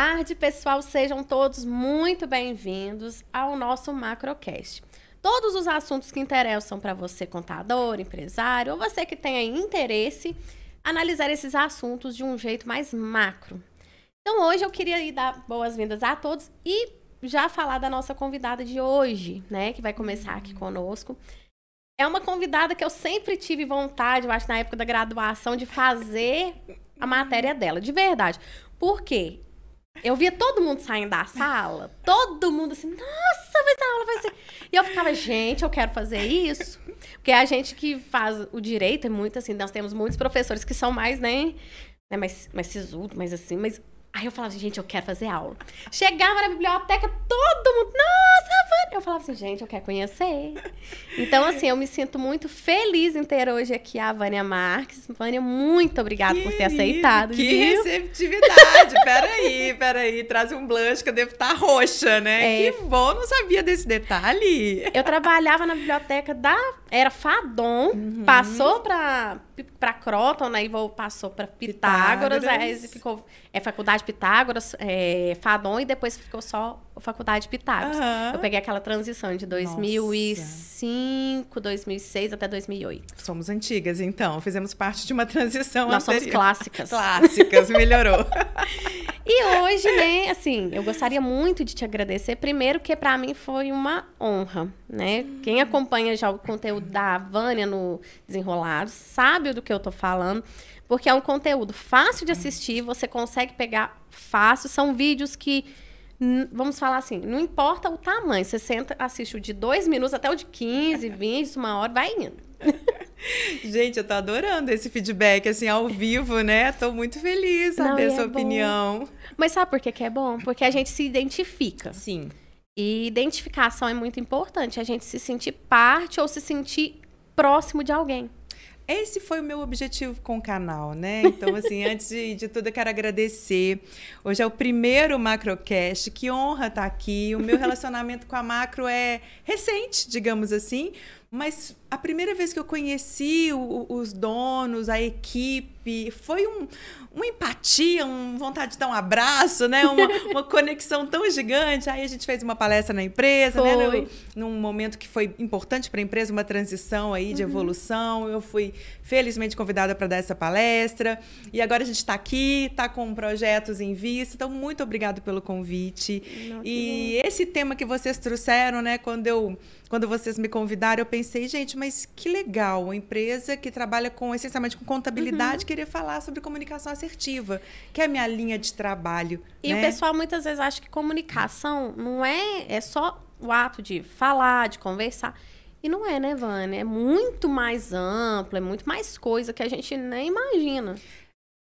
tarde, pessoal. Sejam todos muito bem-vindos ao nosso Macrocast. Todos os assuntos que interessam para você, contador, empresário, ou você que tenha interesse, analisar esses assuntos de um jeito mais macro. Então, hoje eu queria dar boas-vindas a todos e já falar da nossa convidada de hoje, né, que vai começar aqui conosco. É uma convidada que eu sempre tive vontade, eu acho, na época da graduação, de fazer a matéria dela, de verdade. Por quê? Eu via todo mundo saindo da sala, todo mundo assim, nossa, vai ser aula, vai ser. E eu ficava, gente, eu quero fazer isso. Porque a gente que faz o direito é muito assim, nós temos muitos professores que são mais, né, né mais, mais sisudo, mais assim, mas Aí eu falava assim, gente, eu quero fazer aula. Chegava na biblioteca, todo mundo, nossa, Vânia! Eu falava assim, gente, eu quero conhecer. Então, assim, eu me sinto muito feliz em ter hoje aqui a Vânia Marques. Vânia, muito obrigada por ter aceitado. Que viu? receptividade! peraí, peraí, traz um blush que eu devo estar roxa, né? É. Que bom, não sabia desse detalhe. Eu trabalhava na biblioteca da... Era Fadon, uhum. passou para para Croton, aí né, passou para Pitágoras, Pitágoras. aí ficou é Faculdade Pitágoras, é, Fadon e depois ficou só Faculdade Pitágoras. Uhum. Eu peguei aquela transição de 2005, Nossa. 2006 até 2008. Somos antigas, então. Fizemos parte de uma transição Nós anterior. somos clássicas. Clássicas, melhorou. e hoje, né, assim, eu gostaria muito de te agradecer. Primeiro que para mim foi uma honra, né? Quem acompanha já o conteúdo da Vânia no Desenrolados sabe do que eu tô falando. Porque é um conteúdo fácil de assistir, você consegue pegar fácil. São vídeos que, vamos falar assim, não importa o tamanho. Você senta, assiste o de dois minutos até o de 15, 20, uma hora, vai indo. Gente, eu tô adorando esse feedback, assim, ao vivo, né? Tô muito feliz saber a sua é opinião. Bom. Mas sabe por que, que é bom? Porque a gente se identifica. Sim. E identificação é muito importante. A gente se sentir parte ou se sentir próximo de alguém. Esse foi o meu objetivo com o canal, né? Então, assim, antes de, de, tudo, eu quero agradecer. Hoje é o primeiro Macrocast. Que honra estar aqui. O meu relacionamento com a Macro é recente, digamos assim. Mas a primeira vez que eu conheci o, os donos, a equipe, foi um, uma empatia, uma vontade de dar um abraço, né? Uma, uma conexão tão gigante. Aí a gente fez uma palestra na empresa, né? foi. né? No, num momento que foi importante para a empresa, uma transição aí de uhum. evolução. Eu fui felizmente convidada para dar essa palestra. E agora a gente está aqui, está com projetos em vista. Então, muito obrigado pelo convite. Não, e esse tema que vocês trouxeram, né? Quando eu quando vocês me convidaram, eu pensei, gente, mas que legal, uma empresa que trabalha com essencialmente com contabilidade, uhum. querer falar sobre comunicação assertiva, que é a minha linha de trabalho. E né? o pessoal muitas vezes acha que comunicação não é, é só o ato de falar, de conversar. E não é, né, Vânia? É muito mais amplo, é muito mais coisa que a gente nem imagina.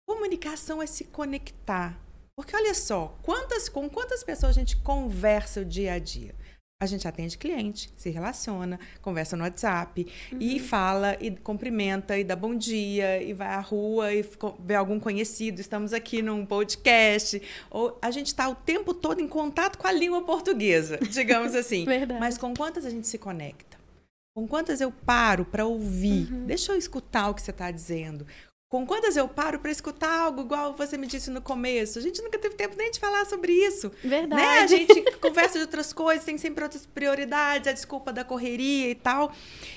Comunicação é se conectar. Porque olha só, quantas, com quantas pessoas a gente conversa o dia a dia? A gente atende cliente, se relaciona, conversa no WhatsApp uhum. e fala e cumprimenta e dá bom dia e vai à rua e vê algum conhecido. Estamos aqui num podcast. Ou a gente está o tempo todo em contato com a língua portuguesa, digamos assim. Verdade. Mas com quantas a gente se conecta? Com quantas eu paro para ouvir? Uhum. Deixa eu escutar o que você está dizendo. Com quantas eu paro para escutar algo igual você me disse no começo? A gente nunca teve tempo nem de falar sobre isso. Verdade. Né? A gente conversa de outras coisas, tem sempre outras prioridades, a desculpa da correria e tal.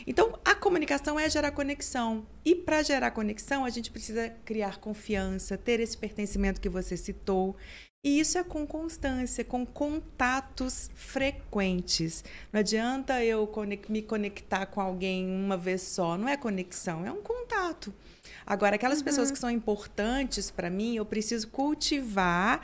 Então, a comunicação é gerar conexão. E para gerar conexão, a gente precisa criar confiança, ter esse pertencimento que você citou. E isso é com constância, com contatos frequentes. Não adianta eu me conectar com alguém uma vez só. Não é conexão, é um contato. Agora, aquelas uhum. pessoas que são importantes para mim, eu preciso cultivar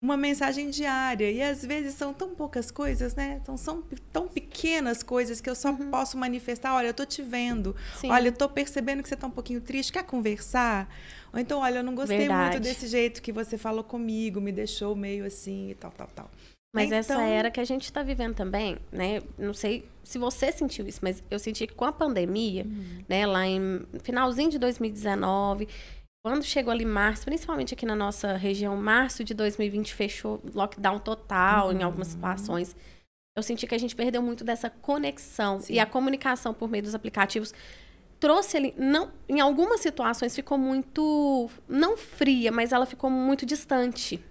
uma mensagem diária. E às vezes são tão poucas coisas, né? Então, são tão pequenas coisas que eu só uhum. posso manifestar. Olha, eu tô te vendo. Sim. Olha, eu tô percebendo que você tá um pouquinho triste. Quer conversar? Ou então, olha, eu não gostei Verdade. muito desse jeito que você falou comigo, me deixou meio assim e tal, tal, tal. Mas então... essa era que a gente está vivendo também, né? Não sei se você sentiu isso, mas eu senti que com a pandemia, uhum. né, lá em finalzinho de 2019, quando chegou ali março, principalmente aqui na nossa região, março de 2020 fechou lockdown total uhum. em algumas situações. Eu senti que a gente perdeu muito dessa conexão Sim. e a comunicação por meio dos aplicativos trouxe ali, não, em algumas situações ficou muito não fria, mas ela ficou muito distante.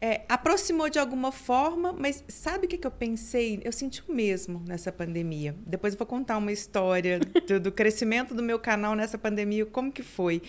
É, aproximou de alguma forma, mas sabe o que, que eu pensei? Eu senti o mesmo nessa pandemia. Depois eu vou contar uma história do, do crescimento do meu canal nessa pandemia, como que foi.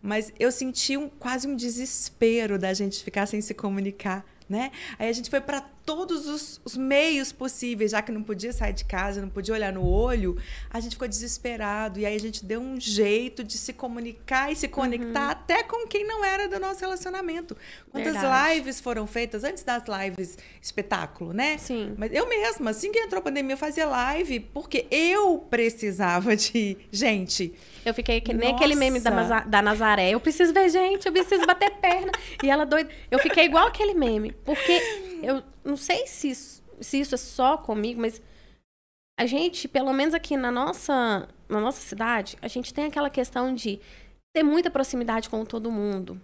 Mas eu senti um, quase um desespero da gente ficar sem se comunicar né? Aí a gente foi para todos os, os, meios possíveis, já que não podia sair de casa, não podia olhar no olho, a gente ficou desesperado. E aí a gente deu um jeito de se comunicar e se conectar uhum. até com quem não era do nosso relacionamento. Quantas Verdade. lives foram feitas antes das lives espetáculo, né? Sim. Mas eu mesma, assim que entrou a pandemia, eu fazia live porque eu precisava de gente. Eu fiquei que nem Nossa. aquele meme da, da Nazaré. Eu preciso ver gente, eu preciso bater perna. E ela doida. Eu fiquei igual aquele meme. Porque eu não sei se isso, se isso é só comigo, mas a gente, pelo menos aqui na nossa, na nossa cidade, a gente tem aquela questão de ter muita proximidade com todo mundo.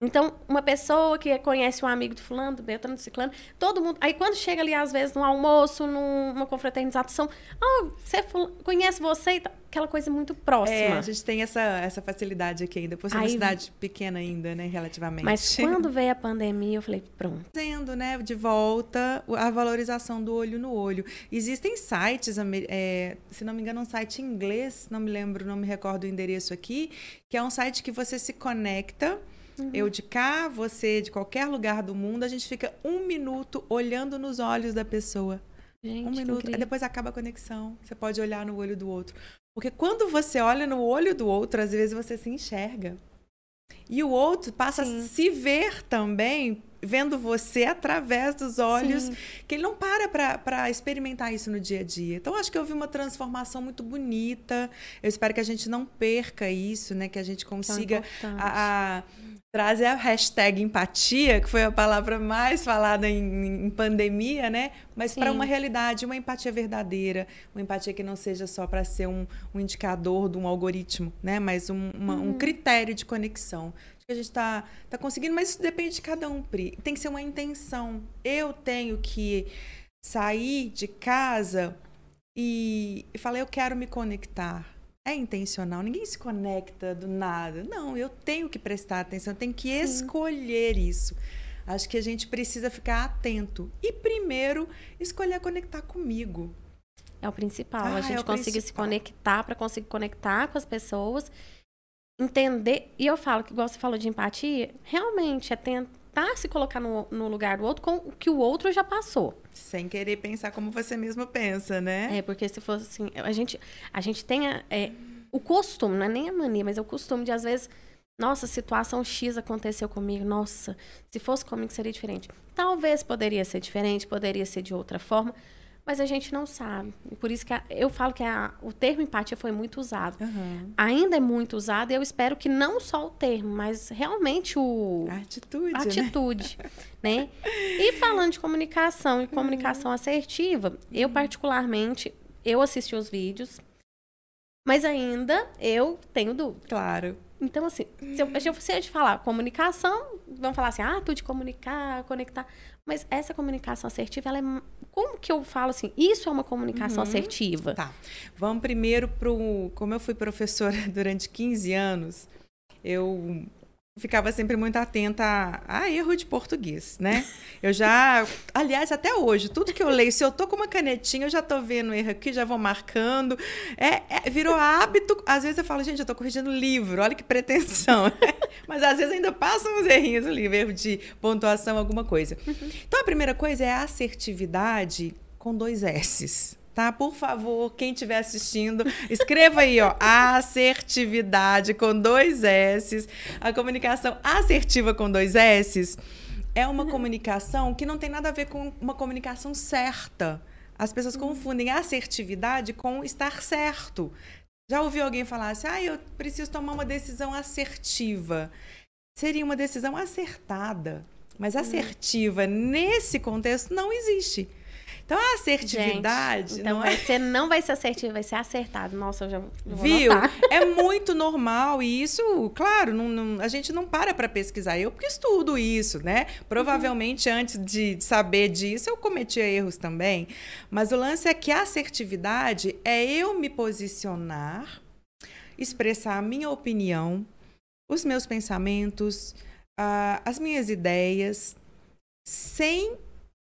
Então, uma pessoa que conhece um amigo do fulano, do Beltrano, do Ciclano, todo mundo. Aí, quando chega ali, às vezes, num almoço, numa confraternização, oh, você conhece você e aquela coisa muito próxima. É, a gente tem essa, essa facilidade aqui ainda, por ser uma cidade pequena ainda, né, relativamente. Mas quando veio a pandemia, eu falei, pronto. Tendo, né, de volta a valorização do olho no olho. Existem sites, é, se não me engano, um site em inglês, não me lembro, não me recordo o endereço aqui, que é um site que você se conecta Uhum. Eu de cá, você de qualquer lugar do mundo, a gente fica um minuto olhando nos olhos da pessoa. Gente, um minuto, depois acaba a conexão. Você pode olhar no olho do outro. Porque quando você olha no olho do outro, às vezes você se enxerga. E o outro passa Sim. a se ver também, vendo você através dos olhos, Sim. que ele não para para experimentar isso no dia a dia. Então, acho que eu vi uma transformação muito bonita. Eu espero que a gente não perca isso, né? Que a gente consiga a, a traz a hashtag empatia, que foi a palavra mais falada em, em pandemia, né? Mas para uma realidade, uma empatia verdadeira, uma empatia que não seja só para ser um, um, indicador de um algoritmo, né? Mas um, uma, uhum. um critério de conexão. Acho que a gente está tá conseguindo, mas isso depende de cada um, Pri. Tem que ser uma intenção. Eu tenho que sair de casa e, e falar, eu quero me conectar é intencional. Ninguém se conecta do nada. Não, eu tenho que prestar atenção, eu tenho que Sim. escolher isso. Acho que a gente precisa ficar atento. E primeiro, escolher conectar comigo. É o principal. Ah, a gente é conseguir se conectar para conseguir conectar com as pessoas, entender. E eu falo que, igual você falou de empatia, realmente é tentar se colocar no, no lugar do outro com o que o outro já passou. Sem querer pensar como você mesmo pensa, né? É, porque se fosse assim, a gente, a gente tem a, é, o costume, não é nem a mania, mas é o costume de às vezes, nossa, situação X aconteceu comigo, nossa, se fosse comigo seria diferente. Talvez poderia ser diferente, poderia ser de outra forma, mas a gente não sabe. Por isso que a, eu falo que a, o termo empatia foi muito usado. Uhum. Ainda é muito usado e eu espero que não só o termo, mas realmente o... A atitude, a atitude, né? né? E falando de comunicação e comunicação uhum. assertiva, eu particularmente, eu assisti os vídeos, mas ainda eu tenho dúvida. Claro. Então, assim, se eu, se eu fosse te falar comunicação, vão falar assim, ah, tudo de comunicar, conectar. Mas essa comunicação assertiva, ela é. Como que eu falo assim? Isso é uma comunicação uhum. assertiva. Tá. Vamos primeiro para o. Como eu fui professora durante 15 anos, eu ficava sempre muito atenta a, a, erro de português, né? Eu já, aliás, até hoje, tudo que eu leio, se eu tô com uma canetinha, eu já tô vendo erro aqui, já vou marcando. É, é virou hábito. Às vezes eu falo, gente, eu tô corrigindo livro, olha que pretensão. Mas às vezes ainda passam uns errinhos no livro, erro de pontuação, alguma coisa. Uhum. Então a primeira coisa é a assertividade com dois S's tá? Por favor, quem estiver assistindo, escreva aí, ó, assertividade com dois S. A comunicação assertiva com dois S é uma comunicação que não tem nada a ver com uma comunicação certa. As pessoas uhum. confundem assertividade com estar certo. Já ouviu alguém falar assim: ah, eu preciso tomar uma decisão assertiva? Seria uma decisão acertada. Mas uhum. assertiva, nesse contexto, não existe. Então a assertividade. Gente, então não é... ser, não vai ser assertivo, vai ser acertado. Nossa, eu já vou Viu? É muito normal e isso, claro, não, não, a gente não para para pesquisar. Eu porque estudo isso, né? Provavelmente uhum. antes de saber disso eu cometia erros também. Mas o lance é que a assertividade é eu me posicionar, expressar a minha opinião, os meus pensamentos, uh, as minhas ideias sem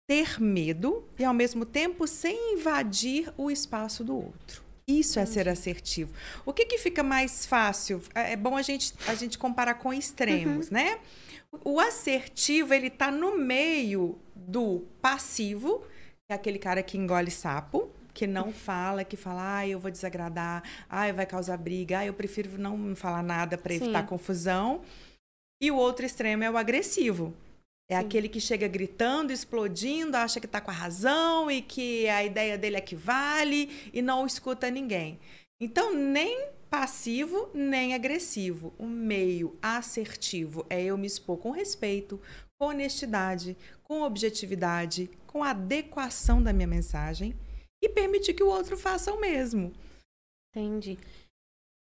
ter medo e, ao mesmo tempo, sem invadir o espaço do outro. Isso é ser assertivo. O que, que fica mais fácil? É é bom a gente, a gente comparar com extremos, né? O assertivo, ele tá no meio do passivo, que é aquele cara que engole sapo, que não fala, que fala, ah, eu vou desagradar, ah, vai causar briga, ah, eu prefiro não falar nada para evitar Sim. confusão. E o outro extremo é o agressivo. É Sim. aquele que chega gritando, explodindo, acha que tá com a razão e que a ideia dele é que vale e não escuta ninguém. Então, nem passivo, nem agressivo. O meio assertivo é eu me expor com respeito, com honestidade, com objetividade, com adequação da minha mensagem e permitir que o outro faça o mesmo. Entendi.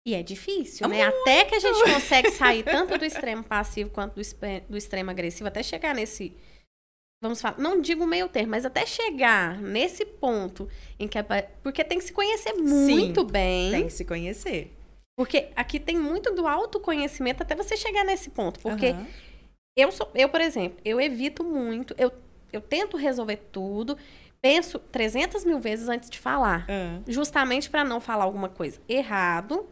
E é difícil, né? Até que a gente consegue sair tanto do extremo passivo quanto do, do extremo agressivo, até chegar nesse. Vamos falar, não digo meio termo, mas até chegar nesse ponto em que. é Porque tem que se conhecer muito bem. Tem que se conhecer. Porque aqui tem muito do autoconhecimento até você chegar nesse ponto. Porque Aham. eu sou, eu, por exemplo, eu evito muito, eu, eu tento resolver tudo, penso 300 mil vezes antes de falar. Ah, Justamente para não falar alguma coisa errado,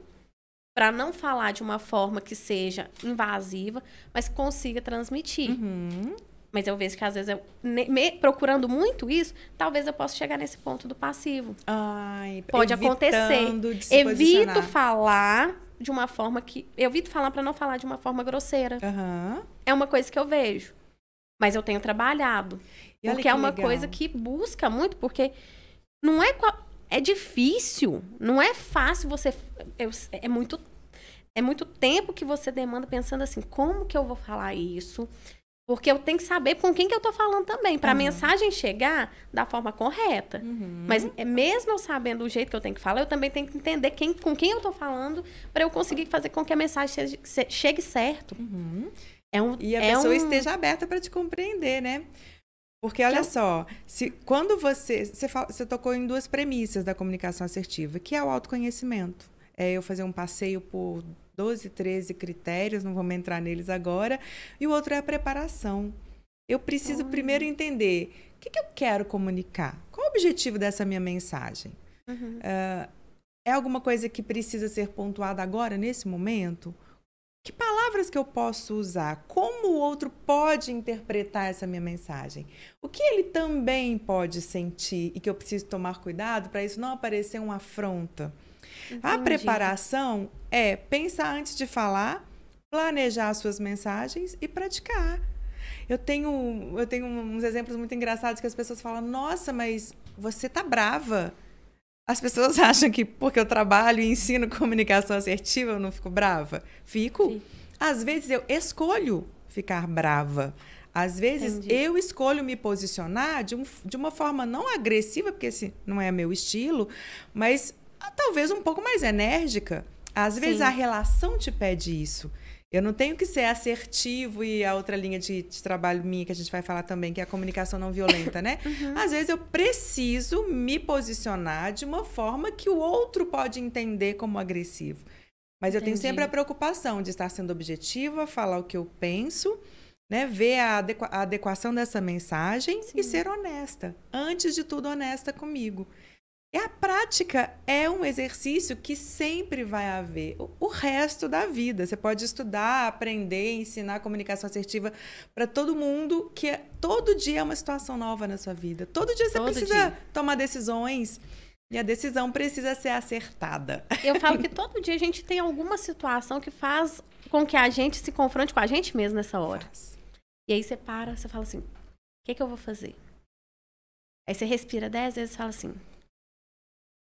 para não falar de uma forma que seja invasiva, mas consiga transmitir. uhum. Mas eu vejo que às vezes eu, me- procurando muito isso, talvez eu possa chegar nesse ponto do passivo. Ai, Pode acontecer. Evito falar de uma forma que. Eu evito falar para não falar de uma forma grosseira. Aham. É uma coisa que eu vejo. Mas eu tenho trabalhado. E Porque que é uma legal. coisa que busca muito, porque não é. qual- É difícil. Não é fácil você. eu- é muito. É muito tempo que você demanda pensando assim, como que eu vou falar isso? Porque eu tenho que saber com quem que eu tô falando também, para a Aham. mensagem chegar da forma correta. Uhum. Mas é mesmo eu sabendo o jeito que eu tenho que falar, eu também tenho que entender quem, com quem eu tô falando para eu conseguir fazer com que a mensagem chegue, chegue certo. Uhum. É um, E a é pessoa um... esteja aberta para te compreender, né? Porque olha só, se quando você você, fala- você tocou em duas premissas da comunicação assertiva, que é o autoconhecimento. É eu fazer um passeio por 12, 13 critérios, não vamos entrar neles agora, e o outro é a preparação. Eu preciso Olha. primeiro entender o que, que eu quero comunicar. Qual o objetivo dessa minha mensagem? Uhum. É alguma coisa que precisa ser pontuada agora, nesse momento? Que palavras que eu posso usar? Como o outro pode interpretar essa minha mensagem? O que ele também pode sentir e que eu preciso tomar cuidado para isso não aparecer uma afronta? A Entendi. preparação é pensar antes de falar, planejar as suas mensagens e praticar. Eu tenho, eu tenho uns exemplos muito engraçados que as pessoas falam: Nossa, mas você tá brava. As pessoas acham que porque eu trabalho e ensino comunicação assertiva eu não fico brava. Fico. Sim. Às vezes eu escolho ficar brava. Às vezes Entendi. eu escolho me posicionar de, um- de uma forma não agressiva, porque esse não é meu estilo, mas ah, talvez um pouco mais enérgica. Às vezes Sim. a relação te pede isso. Eu não tenho que ser assertivo e a outra linha de, de trabalho minha que a gente vai falar também, que é a comunicação não violenta, né? Uhum. Às vezes eu preciso me posicionar de uma forma que o outro pode entender como agressivo. Mas eu tenho Entendi. sempre a preocupação de estar sendo objetiva, falar o que eu penso, né? Ver a, adequa- a adequação dessa mensagem Sim. e ser honesta. Antes de tudo, honesta comigo. E a prática é um exercício que sempre vai haver o, resto da vida. Você pode estudar, aprender, ensinar comunicação assertiva para todo mundo, que é- todo dia é uma situação nova na sua vida. Todo dia você Todo precisa dia. tomar decisões e a decisão precisa ser acertada. Eu falo que todo dia a gente tem alguma situação que faz com que a gente se confronte com a gente mesmo nessa hora. E aí você para, você fala assim: o que, que eu vou fazer? Aí você respira dez vezes e fala assim: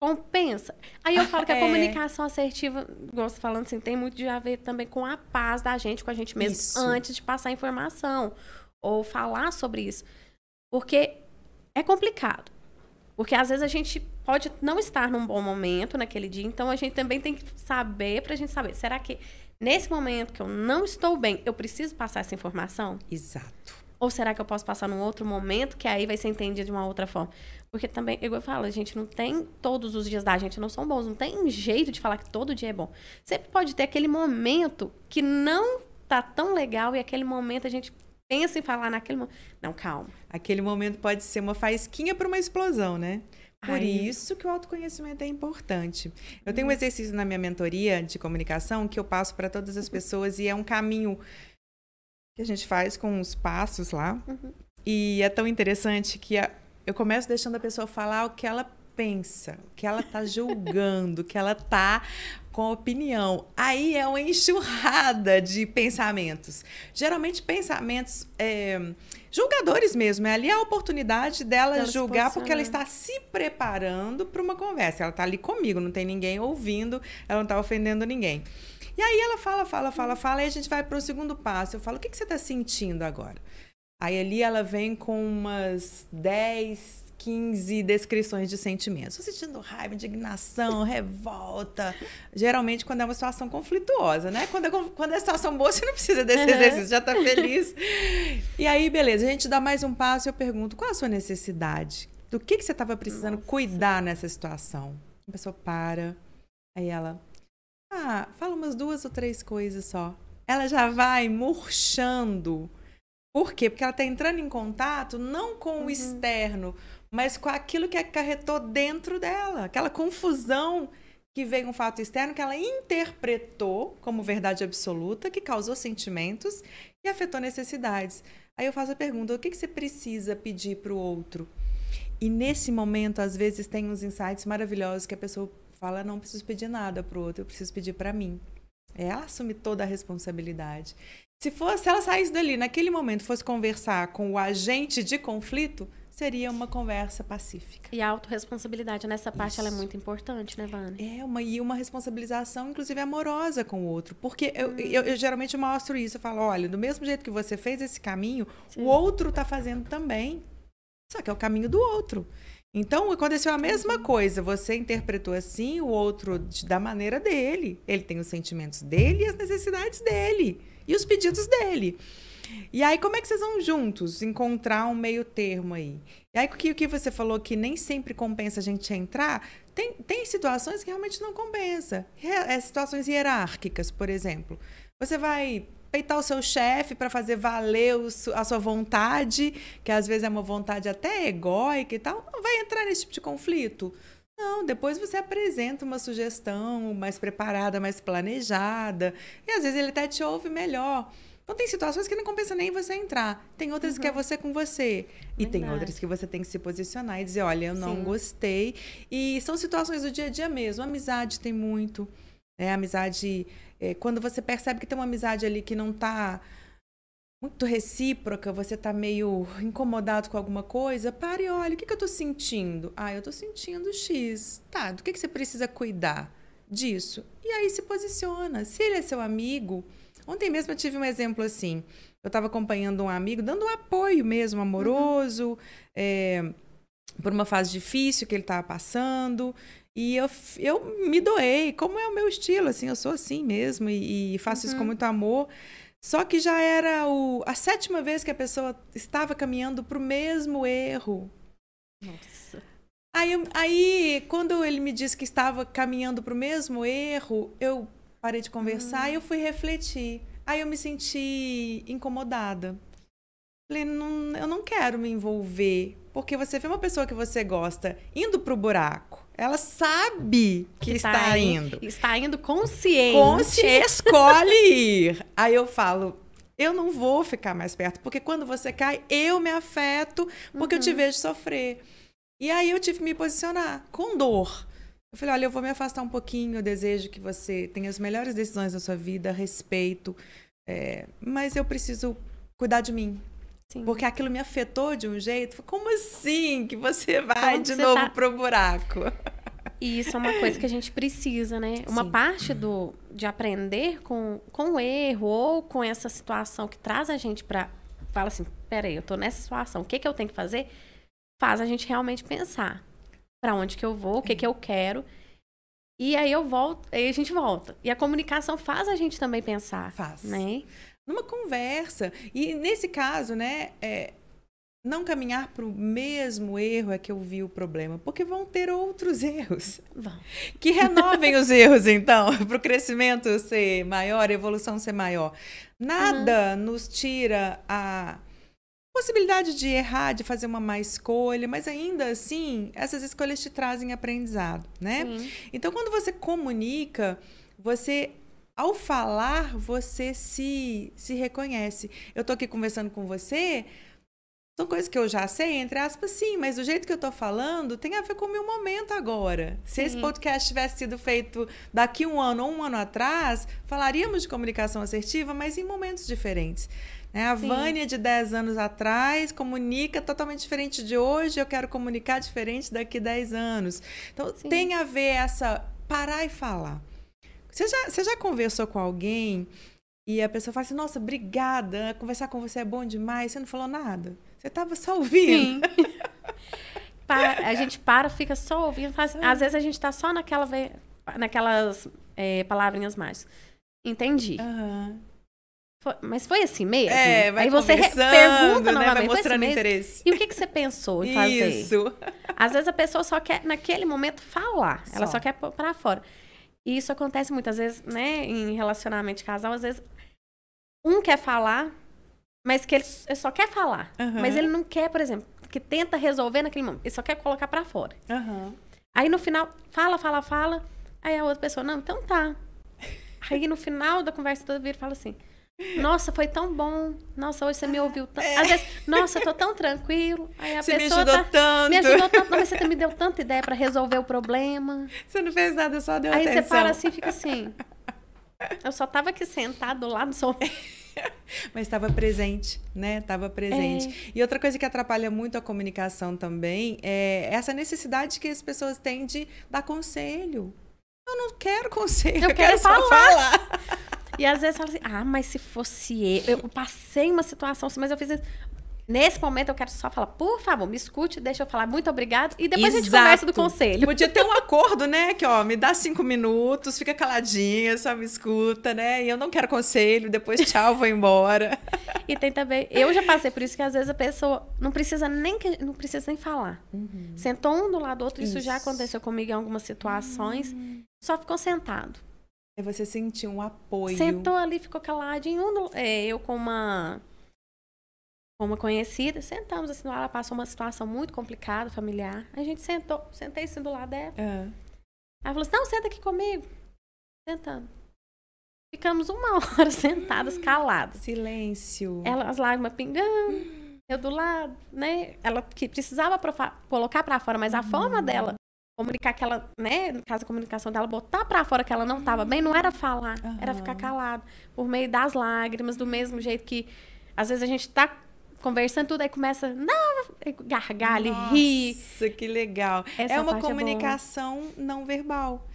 compensa. Aí eu falo que a É. comunicação assertiva, gosto falando assim, tem muito de a ver também com a paz da gente, com a gente mesmo, Isso. antes de passar a informação ou falar sobre isso. Porque é complicado. Porque às vezes a gente pode não estar num bom momento naquele dia, então a gente também tem que saber pra gente saber, será que nesse momento que eu não estou bem, eu preciso passar essa informação? Exato. Ou será que eu posso passar num outro momento que aí vai ser entendido de uma outra forma? Porque também, igual eu falo, a gente não tem todos os dias da gente não são bons, não tem jeito de falar que todo dia é bom. Sempre pode ter aquele momento que não tá tão legal e aquele momento a gente pensa em falar naquele momento. Não, calma. Aquele momento pode ser uma faísquinha para uma explosão, né? Por Aí- isso que o autoconhecimento é importante. Eu tenho um exercício na minha mentoria de comunicação que eu passo para todas as pessoas e é um caminho que a gente faz com os passos lá. Uhum. E é tão interessante que a- eu começo deixando a pessoa falar o que ela pensa, o que ela tá julgando, o que ela tá com opinião. Aí é uma enxurrada de pensamentos. Geralmente pensamentos é, julgadores mesmo. É ali a oportunidade dela se julgar porque ela está se preparando para uma conversa. Ela está ali comigo, não tem ninguém ouvindo, ela não está ofendendo ninguém. E aí ela fala, fala, fala, fala, e a gente vai para o segundo passo. Eu falo, o que, que você está sentindo agora? Aí ali ela vem com umas 10, 15 descrições de sentimentos. Estou sentindo raiva, indignação, revolta. Geralmente quando é uma situação conflituosa, né? Quando é, quando é situação boa, você não precisa desse Uhum. exercício, já tá feliz. E aí, beleza, a gente dá mais um passo e eu pergunto, qual a sua necessidade? Do que, que você estava precisando Nossa. cuidar nessa situação? A pessoa para, aí ela, ah, fala umas duas ou três coisas só. Ela já vai murchando. Por quê? Porque ela está entrando em contato não com Uhum. o externo, mas com aquilo que acarretou dentro dela. Aquela confusão que veio um fato externo que ela interpretou como verdade absoluta, que causou sentimentos e afetou necessidades. Aí eu faço a pergunta: o que, que você precisa pedir para o outro? E nesse momento, às vezes, tem uns insights maravilhosos que a pessoa fala: não preciso pedir nada para o outro, eu preciso pedir para mim. Ela assume toda a responsabilidade. Se fosse, se ela saísse dali naquele momento, fosse conversar com o agente de conflito, seria uma conversa pacífica. E a autorresponsabilidade nessa parte ela é muito importante, né, Vânia? É uma e uma responsabilização, inclusive amorosa com o outro, porque Hum. eu, eu, eu geralmente mostro isso, eu falo, olha, do mesmo jeito que você fez esse caminho, Sim. o outro está fazendo também, só que é o caminho do outro. Então aconteceu a mesma coisa, você interpretou assim, o outro da maneira dele, ele tem os sentimentos dele e as necessidades dele e os pedidos dele. E aí, como é que vocês vão juntos encontrar um meio termo aí? E aí, o que, o que você falou que nem sempre compensa a gente entrar, tem, tem situações que realmente não compensa. Re- é, situações hierárquicas, por exemplo. Você vai peitar o seu chefe para fazer valer o a sua vontade, que às vezes é uma vontade até egóica e tal, não vai entrar nesse tipo de conflito. Não, depois você apresenta uma sugestão mais preparada, mais planejada, e às vezes ele até te ouve melhor. Então tem situações que não compensa nem você entrar. Tem outras que é você com você. E tem outras que você tem que se posicionar e dizer, olha, eu não Sim. gostei. E são situações do dia a dia mesmo. Amizade tem muito. É, amizade. É, quando você percebe que tem uma amizade ali que não tá muito recíproca, você tá meio incomodado com alguma coisa, pare e olha, o que, que eu tô sentindo? Ah, eu tô sentindo X. Tá, do que, que você precisa cuidar disso? E aí se posiciona. Se ele é seu amigo. Ontem mesmo eu tive um exemplo assim. Eu estava acompanhando um amigo, dando um apoio mesmo, amoroso, é, por uma fase difícil que ele estava passando. E eu, eu me doei, como é o meu estilo, assim, eu sou assim mesmo e, e faço isso com muito amor. Só que já era o, a sétima vez que a pessoa estava caminhando para o mesmo erro. Nossa. Aí, aí, quando ele me disse que estava caminhando para o mesmo erro, eu parei de conversar e eu fui refletir. Aí eu me senti incomodada. Falei, não, eu não quero me envolver. Porque você vê uma pessoa que você gosta indo pro buraco. Ela sabe que, está tá indo. Está indo consciente. Conte escolhe ir. Aí eu falo, eu não vou ficar mais perto, porque quando você cai, eu me afeto, porque eu te vejo sofrer. E aí eu tive que me posicionar com dor. Eu falei, olha, eu vou me afastar um pouquinho, eu desejo que você tenha as melhores decisões da sua vida, respeito, é, mas eu preciso cuidar de mim. Sim. Porque aquilo me afetou de um jeito. Como assim que você vai Como de você novo tá- pro buraco? E isso é uma coisa que a gente precisa, né? Uma Sim. parte do, de aprender com, com o erro ou com essa situação que traz a gente pra. Fala assim: peraí, eu tô nessa situação, o que, que eu tenho que fazer? Faz a gente realmente pensar pra onde que eu vou, o que, que eu quero. E aí eu volto, aí a gente volta. E a comunicação faz a gente também pensar. Faz. Né? numa conversa. E nesse caso, né, é, não caminhar para o mesmo erro é que eu vi o problema, porque vão ter outros erros. Vão. Que renovem os erros, então, para o crescimento ser maior, a evolução ser maior. Nada uhum. nos tira a possibilidade de errar, de fazer uma má escolha, mas ainda assim, essas escolhas te trazem aprendizado, né? Sim. Então, quando você comunica, você ao falar, você se se reconhece. Eu tô aqui conversando com você, são coisas que eu já sei, entre aspas, sim, mas o jeito que eu tô falando tem a ver com o meu momento agora. Se sim. esse podcast tivesse sido feito daqui um ano ou um ano atrás, falaríamos de comunicação assertiva, mas em momentos diferentes. Né? A Sim. Vânia de 10 anos atrás comunica totalmente diferente de hoje, eu quero comunicar diferente daqui 10 anos. Então, Sim. tem a ver essa parar e falar. Você já, você já conversou com alguém e a pessoa fala assim: Nossa, obrigada, conversar com você é bom demais. Você não falou nada. Você estava só ouvindo. Sim. a gente para, fica só ouvindo. Faz, às vezes a gente está só naquela, naquelas é, palavrinhas mágicas. Entendi. Uhum. Foi, mas foi assim mesmo? É, vai Aí você pergunta né? novamente. Vai mostrando assim interesse. E o que, que você pensou em fazer? Isso. Às vezes a pessoa só quer, naquele momento, falar. Só. Ela só quer para fora. E isso acontece muitas vezes, né? Em relacionamento de casal, às vezes um quer falar, mas que ele só quer falar. Uhum. Mas ele não quer, por exemplo, que tenta resolver naquele momento. Ele só quer colocar para fora. Uhum. Aí no final, fala, fala, fala. Aí a outra pessoa, não, então tá. Aí no final da conversa toda vira e fala assim: nossa, foi tão bom. Nossa, hoje você me ouviu tanto. É. Às vezes, nossa, eu tô tão tranquilo. Aí a você pessoa me ajudou tá, tanto. Me ajudou tanto. Não, mas você me deu tanta ideia para resolver o problema. Você não fez nada, só deu Aí atenção. você para assim e fica assim. Eu só tava aqui sentado do lado do sofá. Mas estava presente, né? Estava presente. É. E outra coisa que atrapalha muito a comunicação também é essa necessidade que as pessoas têm de dar conselho. Eu não quero conselho, eu, eu quero, quero falar. só falar. E às vezes fala assim, ah, mas se fosse eu, eu passei uma situação assim, mas eu fiz isso. Nesse momento eu quero só falar, por favor, me escute, deixa eu falar muito obrigado e depois Exato. a gente conversa do conselho. Podia ter um acordo, né? Que, ó, me dá cinco minutos, fica caladinha, só me escuta, né? E eu não quero conselho, depois tchau, vou embora. e tem também, eu já passei por isso que às vezes a pessoa não precisa nem, não precisa nem falar. Uhum. Sentou um do lado do outro, isso, isso já aconteceu comigo em algumas situações, uhum. só ficou sentado. E você sentiu um apoio. Sentou ali, ficou caladinho. É, eu com uma, com uma conhecida, sentamos assim, ela passou uma situação muito complicada, familiar. A gente sentou, sentei assim do lado dela. Uhum. Ela falou assim, não, senta aqui comigo. Sentando. Ficamos uma hora sentadas, caladas. Silêncio. Ela, as lágrimas pingando. Eu do lado, né? Ela que precisava colocar para fora, mas a uhum. forma dela comunicar que ela, né, no caso da comunicação dela, botar para fora que ela não estava bem, não era falar, uhum. era ficar calado, por meio das lágrimas, do mesmo jeito que às vezes a gente tá conversando tudo aí começa, não, gargalha, rir. Nossa, que legal. Essa é uma comunicação é não verbal.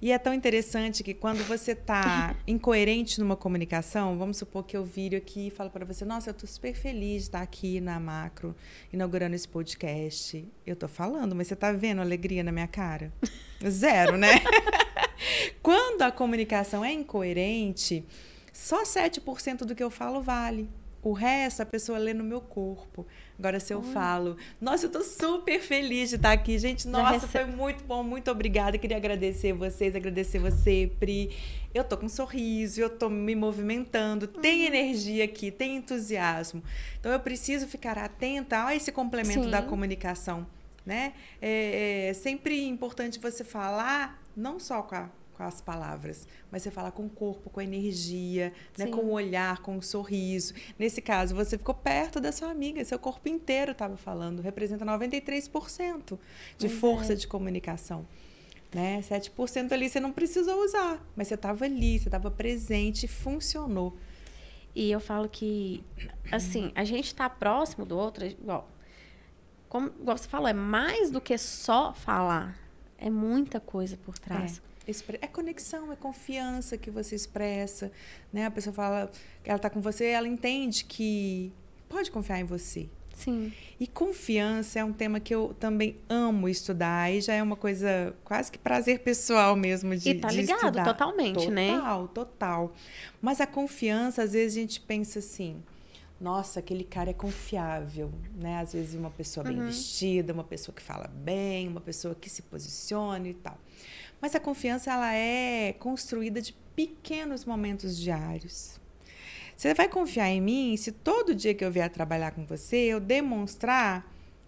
E é tão interessante que quando você está incoerente numa comunicação, vamos supor que eu vire aqui e falo para você: Nossa, eu estou super feliz de estar aqui na Macro, inaugurando esse podcast. Eu estou falando, mas você está vendo a alegria na minha cara? Zero, né? quando a comunicação é incoerente, só 7% do que eu falo vale. O resto a pessoa lê no meu corpo. Agora, se eu falo, nossa, eu tô super feliz de estar aqui. Gente, nossa, foi muito bom, muito obrigada. Queria agradecer vocês, agradecer você, Pri. Eu tô com um sorriso, eu tô me movimentando, tem uhum. energia aqui, tem entusiasmo. Então, eu preciso ficar atenta a esse complemento Sim. da comunicação, né? É, é sempre importante você falar não só com a com as palavras, mas você fala com o corpo, com a energia, né, com o olhar, com o sorriso. Nesse caso, você ficou perto da sua amiga, seu corpo inteiro estava falando, representa 93% de pois força é. de comunicação. Né? 7% ali você não precisou usar, mas você estava ali, você estava presente, funcionou. E eu falo que, assim, a gente está próximo do outro, igual, como, igual você falou, é mais do que só falar. É muita coisa por trás. É. É conexão, é confiança que você expressa, né? A pessoa fala que ela está com você, ela entende que pode confiar em você. Sim. E confiança é um tema que eu também amo estudar e já é uma coisa quase que prazer pessoal mesmo de, e tá de ligado estudar. totalmente, total, né? Total, total. Mas a confiança, às vezes a gente pensa assim, nossa, aquele cara é confiável, né? Às vezes uma pessoa bem Uhum. vestida, uma pessoa que fala bem, uma pessoa que se posiciona e tal. Mas a confiança ela é construída de pequenos momentos diários. Você vai confiar em mim se todo dia que eu vier trabalhar com você, eu demonstrar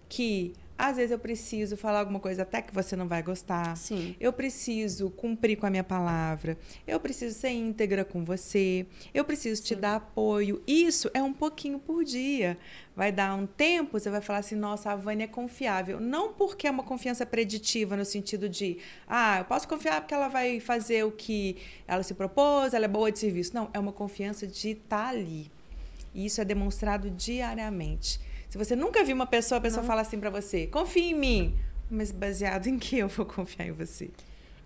que às vezes eu preciso falar alguma coisa até que você não vai gostar. Sim. Eu preciso cumprir com a minha palavra. Eu preciso ser íntegra com você. Eu preciso te dar apoio. Isso é um pouquinho por dia. Vai dar um tempo, você vai falar assim: nossa, a Vânia é confiável. Não porque é uma confiança preditiva, no sentido de, ah, eu posso confiar porque ela vai fazer o que ela se propôs, ela é boa de serviço. Não, é uma confiança de estar ali. E isso é demonstrado diariamente. Se você nunca viu uma pessoa, a pessoa fala assim pra você: confia em mim. Mas baseado em que eu vou confiar em você?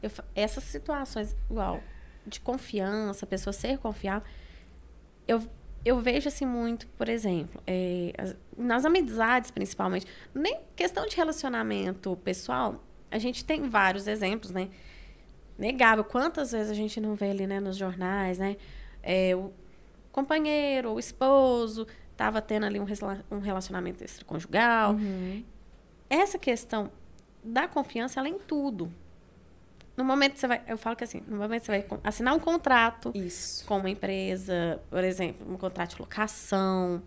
Eu essas situações, igual, de confiança, a pessoa ser confiável, eu, eu vejo assim muito, por exemplo, é, as- nas amizades principalmente, nem questão de relacionamento pessoal, a gente tem vários exemplos, né? Negável, quantas vezes a gente não vê ali, né, nos jornais, né? É, o companheiro, o esposo, tava tendo ali um, um relacionamento extraconjugal. Essa questão da confiança, ela é em tudo. No momento que você vai, eu falo que assim, no momento que você vai assinar um contrato Isso. com uma empresa, por exemplo, um contrato de locação,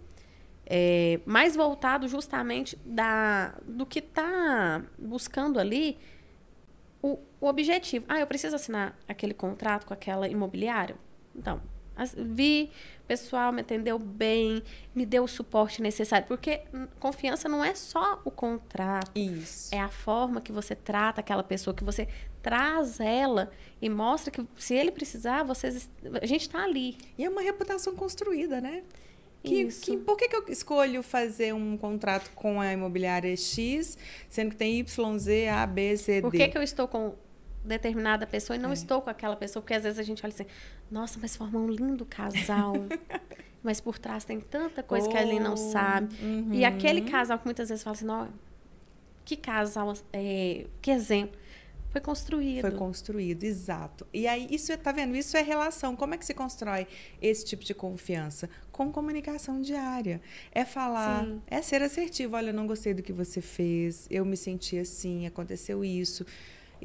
é, mais voltado justamente da, do que está buscando ali o, o objetivo. Ah, eu preciso assinar aquele contrato com aquela imobiliária? Então, vi, o pessoal me atendeu bem, me deu o suporte necessário. Porque confiança não é só o contrato. Isso. É a forma que você trata aquela pessoa, que você traz ela e mostra que se ele precisar, vocês, a gente está ali. E é uma reputação construída, né? Que, Isso. que- por que, que eu escolho fazer um contrato com a imobiliária X, sendo que tem Y, Z, A, B, C, D? Por que, que eu estou com determinada pessoa e não estou com aquela pessoa? Porque às vezes a gente olha assim, nossa, mas formou um lindo casal. mas por trás tem tanta coisa que ele não Oh, sabe. uhum. E aquele casal que muitas vezes fala assim, "Nó, que casal, é, que exemplo. Foi construído. Foi construído, exato. E aí, isso é, tá vendo? Isso é relação. Como é que se constrói esse tipo de confiança? Com comunicação diária. É falar, Sim. é ser assertivo. Olha, eu não gostei do que você fez, eu me senti assim, aconteceu isso.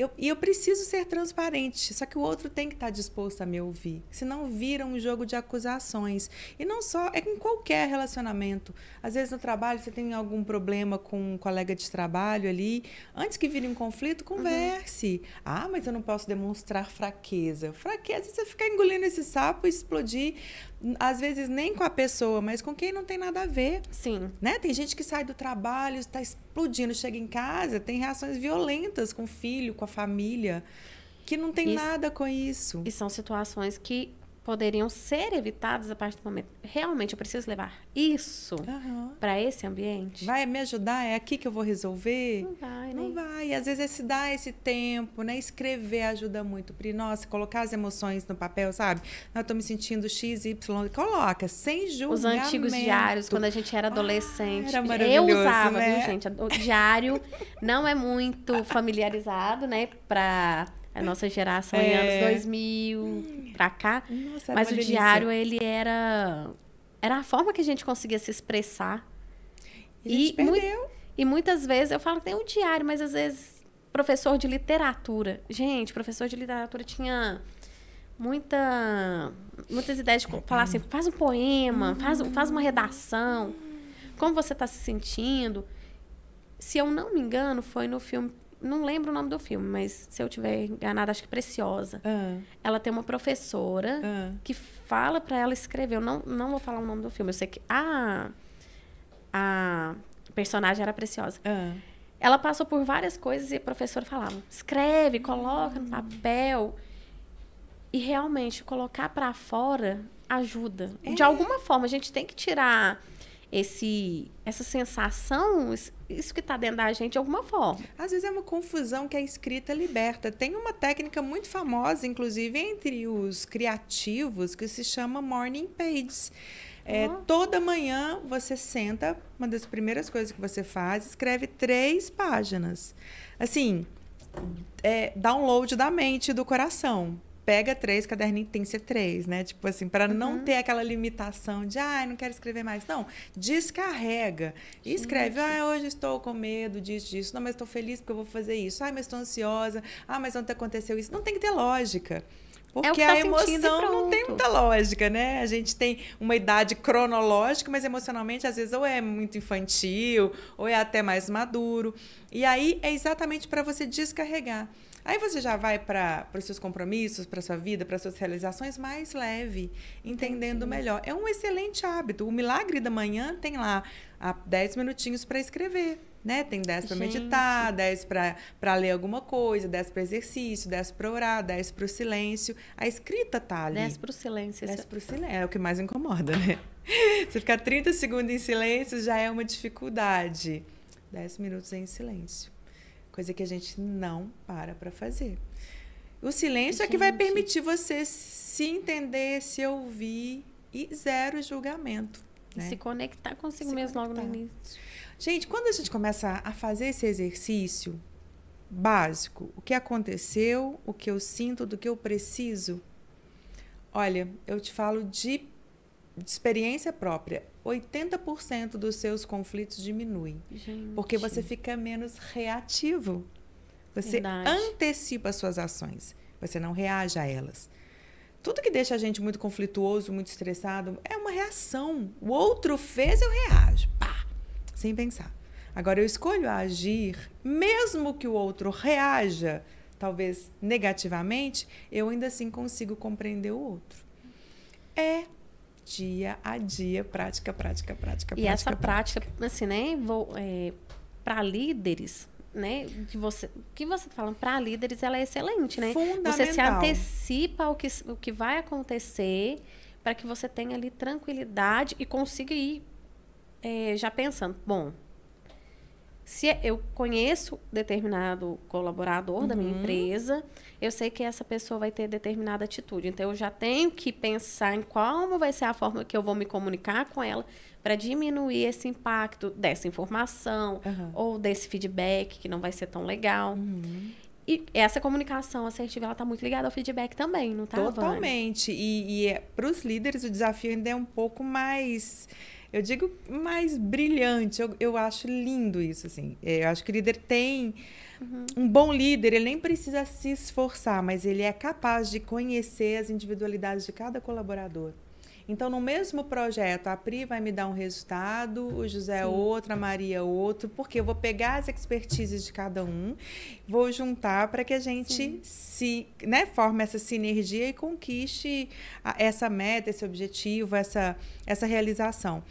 Eu, e eu preciso ser transparente, só que o outro tem que estar disposto a me ouvir. Senão vira um jogo de acusações. E não só, é em qualquer relacionamento. Às vezes no trabalho você tem algum problema com um colega de trabalho ali. Antes que vire um conflito, converse. Ah, mas eu não posso demonstrar fraqueza. Fraqueza é você ficar engolindo esse sapo e explodir. Às vezes nem com a pessoa, mas com quem não tem nada a ver. Sim. Né? Tem gente que sai do trabalho, está explodindo, chega em casa, tem reações violentas com o filho, com a família, que não tem Isso- nada com isso. E são situações que poderiam ser evitadas a partir do momento. Realmente eu preciso levar isso Aham. para esse ambiente? Vai me ajudar? É aqui que eu vou resolver? Não vai, Não né? vai. E às vezes é se dar esse tempo, né? Escrever ajuda muito. Pri, nossa, colocar as emoções no papel, sabe? Eu tô me sentindo X, Y. Coloca, sem julgamento. Os antigos diários, quando a gente era adolescente. era eu usava, né? viu, gente? O diário não é muito familiarizado, né? Pra a nossa geração em É. anos 2000 pra cá. Nossa, Mas uma o delícia. diário, ele era... Era a forma que a gente conseguia se expressar. E E perdeu. E muitas vezes, eu falo que tem o diário, mas às vezes professor de literatura. Gente, professor de literatura tinha muita, muitas ideias de falar assim, faz um poema, faz, faz uma redação, como você está se sentindo. Se eu não me engano, foi no filme, não lembro o nome do filme, mas se eu tiver enganado, acho que Preciosa. Ah, Ela tem uma professora ah. que fala para ela escrever. Eu não, não vou falar o nome do filme. Eu sei que a, a personagem era preciosa. Ah, Ela passou por várias coisas e a professora falava: escreve, coloca no papel. E realmente, colocar para fora ajuda. De alguma forma, a gente tem que tirar esse, essa sensação, isso- que está dentro da gente, de alguma forma. Às vezes é uma confusão que a escrita liberta. Tem uma técnica muito famosa, inclusive, entre os criativos, que se chama morning pages. É. Toda manhã você senta, uma das primeiras coisas que você faz, escreve três páginas. Assim, é, download da mente e do coração. Pega três caderninhos, tem que ser três, né? Tipo assim, para uhum. não ter aquela limitação de, ai, ah, não quero escrever mais. Não, descarrega. E escreve, ah, hoje estou com medo disso, disso. Não, mas estou feliz porque eu vou fazer isso. Ah, mas estou ansiosa. Ah, mas ontem aconteceu isso. Não tem que ter lógica. Porque é tá a emoção não tem muita lógica, né? A gente tem uma idade cronológica, mas emocionalmente, às vezes, ou é muito infantil, ou é até mais maduro. E aí é exatamente para você descarregar. Aí você já vai para os seus compromissos, para sua vida, para suas realizações mais leve, entendendo Entendi. melhor. É um excelente hábito. O milagre da manhã tem lá 10 minutinhos para escrever. Né? Tem 10 para meditar, 10 para ler alguma coisa, 10 para exercício, 10 para orar, 10 para o silêncio. A escrita tá ali. 10 para o silêncio. 10 para o silêncio. É o que mais incomoda, né? Você ficar 30 segundos em silêncio já é uma dificuldade. 10 minutos em silêncio coisa que a gente não para para fazer. O silêncio gente. é que vai permitir você se entender, se ouvir e zero julgamento. Né? Se conectar consigo se mesmo conectar. logo no início. Gente, quando a gente começa a fazer esse exercício básico, o que aconteceu, o que eu sinto, do que eu preciso, olha, eu te falo de, de experiência própria. 80% dos seus conflitos diminuem. Gente. Porque você fica menos reativo. Você Verdade. antecipa as suas ações. Você não reage a elas. Tudo que deixa a gente muito conflituoso, muito estressado, é uma reação. O outro fez, eu reajo. Pá! Sem pensar. Agora, eu escolho agir, mesmo que o outro reaja, talvez negativamente, eu ainda assim consigo compreender o outro. É dia a dia, prática, prática, prática, e prática. E essa prática, prática, assim, né, vou, é, para líderes, né, que você, que você tá falando para líderes, ela é excelente, né? Fundamental. Você se antecipa o que, o que vai acontecer para que você tenha ali tranquilidade e consiga ir é, já pensando, bom, se eu conheço determinado colaborador uhum. da minha uhum. empresa, eu sei que essa pessoa vai ter determinada atitude. Então, eu já tenho que pensar em como vai ser a forma que eu vou me comunicar com ela para diminuir esse impacto dessa informação uhum. ou desse feedback que não vai ser tão legal. Uhum. E essa comunicação assertiva, ela está muito ligada ao feedback também, não está? Totalmente. E, e é, para os líderes, o desafio ainda é um pouco mais eu digo mais brilhante. Eu, eu acho lindo isso, assim. É, eu acho que o líder tem. Uhum. Um bom líder, ele nem precisa se esforçar, mas ele é capaz de conhecer as individualidades de cada colaborador. Então, no mesmo projeto, a Pri vai me dar um resultado, o José é Sim. outro, a Maria é outro, porque eu vou pegar as expertises de cada um, vou juntar para que a gente Sim. se, né, forme essa sinergia e conquiste essa meta, esse objetivo, essa, essa realização.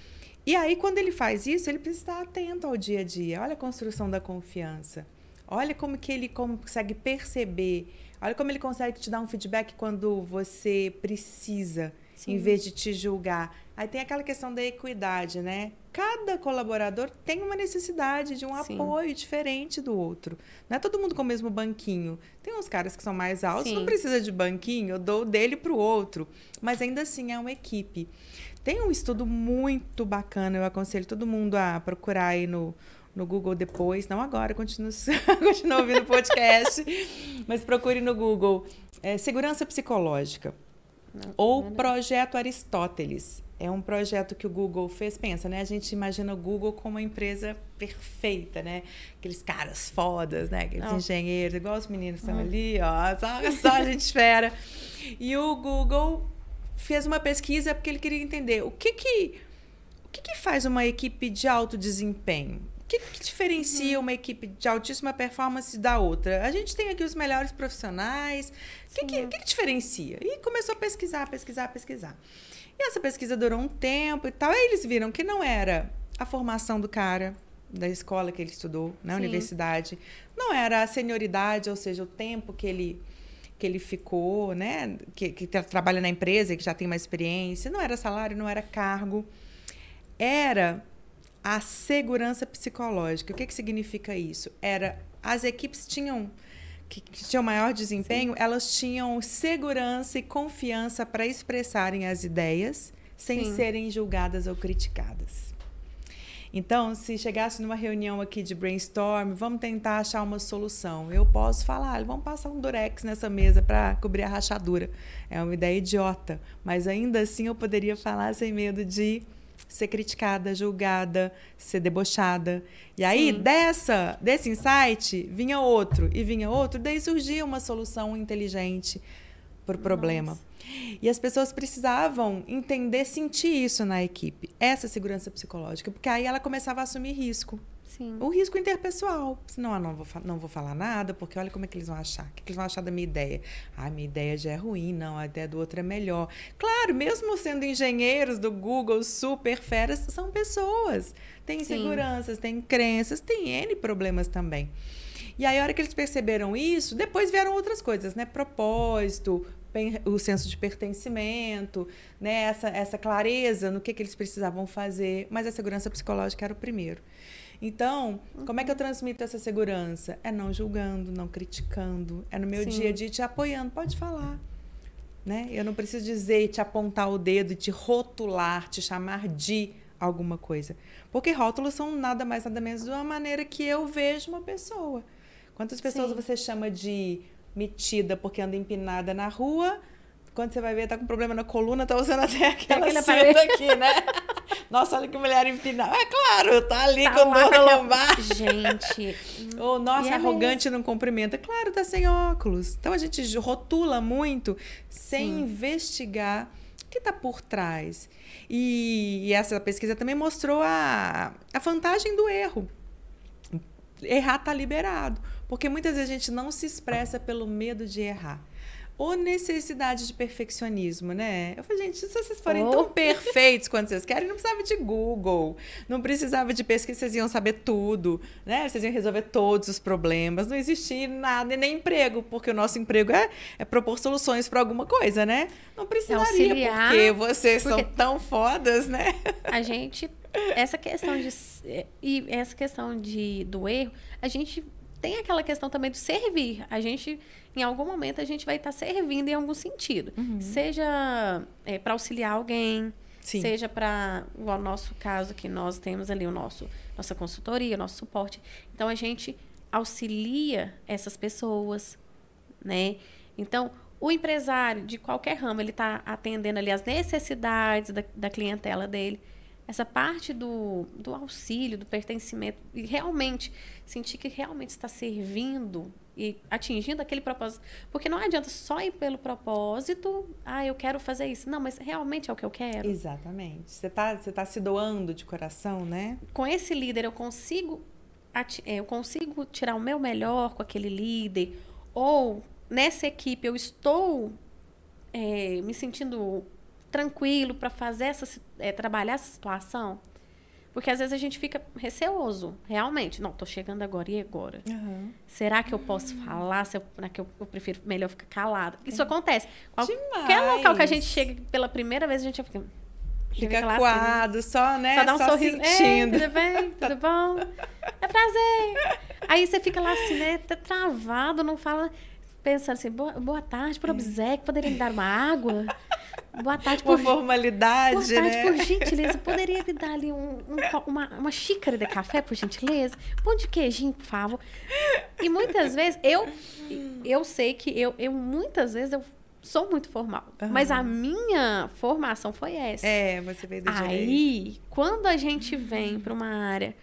E aí, quando ele faz isso, ele precisa estar atento ao dia a dia. Olha a construção da confiança. Olha como que ele consegue perceber. Olha como ele consegue te dar um feedback quando você precisa. Sim. em vez de te julgar. Aí tem aquela questão da equidade, né? Cada colaborador tem uma necessidade de um Sim. apoio diferente do outro. Não é todo mundo com o mesmo banquinho. Tem uns caras que são mais altos, Sim. não precisa de banquinho, eu dou dele para o outro. Mas ainda assim é uma equipe. Tem um estudo muito bacana, eu aconselho todo mundo a procurar aí no, no Google depois, não agora, continua, continua ouvindo o podcast, mas procure no Google. É, segurança psicológica. Ou não, Projeto Aristóteles. É um projeto que o Google fez. Pensa, né? A gente imagina o Google como uma empresa perfeita, né? Aqueles caras fodas, né? Aqueles não. engenheiros, igual os meninos estão ali, ó. Só, só a gente espera. E o Google fez uma pesquisa porque ele queria entender o que que, o que, que faz uma equipe de alto desempenho que, que diferencia uhum. uma equipe de altíssima performance da outra? A gente tem aqui os melhores profissionais. O que, que, que, diferencia? E começou a pesquisar, pesquisar, pesquisar. E essa pesquisa durou um tempo e tal. Aí eles viram que não era a formação do cara, da escola que ele estudou, na Sim. universidade. Não era a senioridade, ou seja, o tempo que ele que ele ficou, né? Que, que trabalha na empresa, que já tem mais experiência. Não era salário, não era cargo. Era a segurança psicológica. O que, que significa isso? Era as equipes tinham que, que tinham maior desempenho, Sim. elas tinham segurança e confiança para expressarem as ideias sem Sim. serem julgadas ou criticadas. Então, se chegasse numa reunião aqui de brainstorm, vamos tentar achar uma solução. Eu posso falar, vamos passar um durex nessa mesa para cobrir a rachadura. É uma ideia idiota, mas ainda assim eu poderia falar sem medo de ser criticada, julgada, ser debochada. E aí, Sim. dessa, desse insight, vinha outro e vinha outro, daí surgia uma solução inteligente para o problema. E as pessoas precisavam entender, sentir isso na equipe, essa segurança psicológica, porque aí ela começava a assumir risco. Sim. O risco interpessoal. Senão, ah, não, vou, não vou falar nada, porque olha como é que eles vão achar. O que, que eles vão achar da minha ideia? Ah, minha ideia já é ruim, não, a ideia do outro é melhor. Claro, mesmo sendo engenheiros do Google, super feras, são pessoas. Tem inseguranças, tem crenças, tem N problemas também. E aí, a hora que eles perceberam isso, depois vieram outras coisas, né? Propósito, o senso de pertencimento, né? essa, essa clareza no que, que eles precisavam fazer, mas a segurança psicológica era o primeiro. Então, uhum. como é que eu transmito essa segurança? É não julgando, não criticando, é no meu Sim. dia a dia te apoiando, pode falar. Né? Eu não preciso dizer, te apontar o dedo, te rotular, te chamar de alguma coisa. Porque rótulos são nada mais, nada menos de uma maneira que eu vejo uma pessoa. Quantas pessoas Sim. você chama de metida porque anda empinada na rua. Quando você vai ver, tá com problema na coluna, tá usando até aquela cinta aqui, né? Nossa, olha que mulher empinada. É claro, tá ali tá com dor na lombar. Gente. Ou, oh, nossa, é arrogante mesmo. não cumprimenta. Claro, tá sem óculos. Então a gente rotula muito sem Sim. investigar o que tá por trás. E, e essa pesquisa também mostrou a, a vantagem do erro. Errar tá liberado. Porque muitas vezes a gente não se expressa pelo medo de errar. Ou necessidade de perfeccionismo, né? Eu falei, gente, se vocês forem oh. tão perfeitos quanto vocês querem, não precisava de Google, não precisava de pesquisa, vocês iam saber tudo, né? Vocês iam resolver todos os problemas, não existia nada, nem emprego, porque o nosso emprego é, é propor soluções para alguma coisa, né? Não precisaria, Auxiliar, porque vocês porque são tão fodas, né? A gente, essa questão de, e essa questão de, do erro, a gente tem aquela questão também do servir. A gente, em algum momento, a gente vai estar servindo em algum sentido. Uhum. Seja é, para auxiliar alguém, Sim. seja para o nosso caso que nós temos ali o nosso nossa consultoria, nosso suporte. Então a gente auxilia essas pessoas, né? Então o empresário de qualquer ramo ele está atendendo ali as necessidades da, da clientela dele essa parte do, do auxílio, do pertencimento, e realmente sentir que realmente está servindo e atingindo aquele propósito. Porque não adianta só ir pelo propósito, ah, eu quero fazer isso. Não, mas realmente é o que eu quero. Exatamente. Você está você tá se doando de coração, né? Com esse líder, eu consigo, é, eu consigo tirar o meu melhor com aquele líder, ou nessa equipe eu estou é, me sentindo tranquilo para fazer essa é, trabalhar essa situação? Porque às vezes a gente fica receoso, realmente. Não, tô chegando agora e agora. Uhum. Será que eu posso uhum. falar? Se eu, que eu, eu, prefiro melhor ficar calada. Isso é. acontece. Qualquer Demais. local que a gente chega pela primeira vez, a gente fica. Fica coado, assim, só, né? Só dá um só sorriso. Sentindo. tudo bem? Tudo bom? É prazer. Aí você fica lá assim, né? Tá travado, não fala. Pensando assim, boa, boa tarde, por obséquio, poderia me dar uma água? Boa tarde, por... Uma formalidade, Boa tarde, né? por gentileza. Poderia me dar ali um, um, uma, uma xícara de café, por gentileza? Pão de queijinho, por favor. E muitas vezes, eu, eu sei que eu, eu muitas vezes, eu sou muito formal. Uhum. Mas a minha formação foi essa. É, você veio do Aí, direito. quando a gente vem para uma área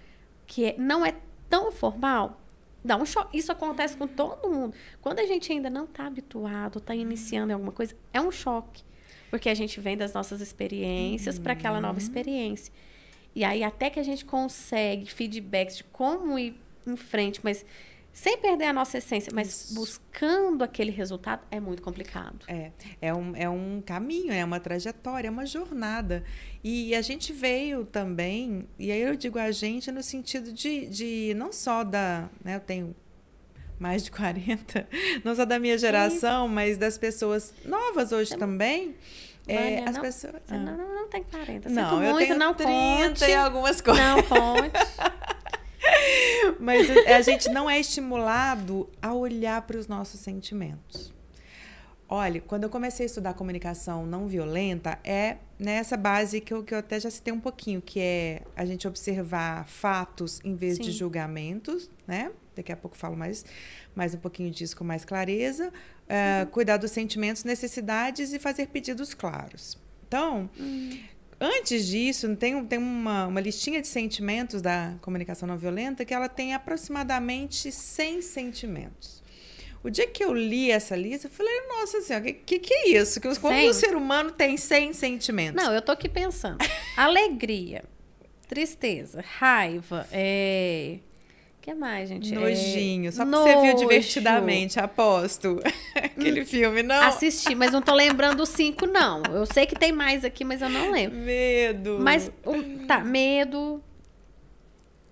que é, não é tão formal, dá um choque. Isso acontece com todo mundo. Quando a gente ainda não está habituado, está iniciando em alguma coisa, é um choque. Porque a gente vem das nossas experiências uhum. para aquela nova experiência. E aí, até que a gente consegue feedbacks de como ir em frente, mas sem perder a nossa essência, mas Isso. buscando aquele resultado, é muito complicado. É, é um, é um caminho, é uma trajetória, é uma jornada. E a gente veio também, e aí eu digo a gente no sentido de, de não só da. Né, eu tenho mais de 40, não só da minha geração, mas das pessoas novas hoje também. É, as não, pessoas. Ah. Não, não, não tem 40. Não, Sinto eu muito, tenho não 30 conte. e algumas coisas. Não conte. Mas a gente não é estimulado a olhar para os nossos sentimentos. Olha, quando eu comecei a estudar comunicação não violenta, é nessa base que eu, que eu até já citei um pouquinho, que é a gente observar fatos em vez Sim. de julgamentos, né? Daqui a pouco falo mais, mais um pouquinho disso com mais clareza. Uh, uhum. Cuidar dos sentimentos, necessidades e fazer pedidos claros. Então, uhum. Antes disso, tem, tem uma, uma listinha de sentimentos da comunicação não violenta que ela tem aproximadamente 100 sentimentos. O dia que eu li essa lista, eu falei, nossa senhora, o que, que, é isso? Que, como o ser humano tem 100 sentimentos? Não, eu tô aqui pensando. Alegria, tristeza, raiva, é... Que mais, gente? Nojinho. É... Só porque você viu divertidamente, aposto. Aquele hum, filme, não? Assisti, mas não tô lembrando os cinco, não. Eu sei que tem mais aqui, mas eu não lembro. Medo. Mas, tá, medo,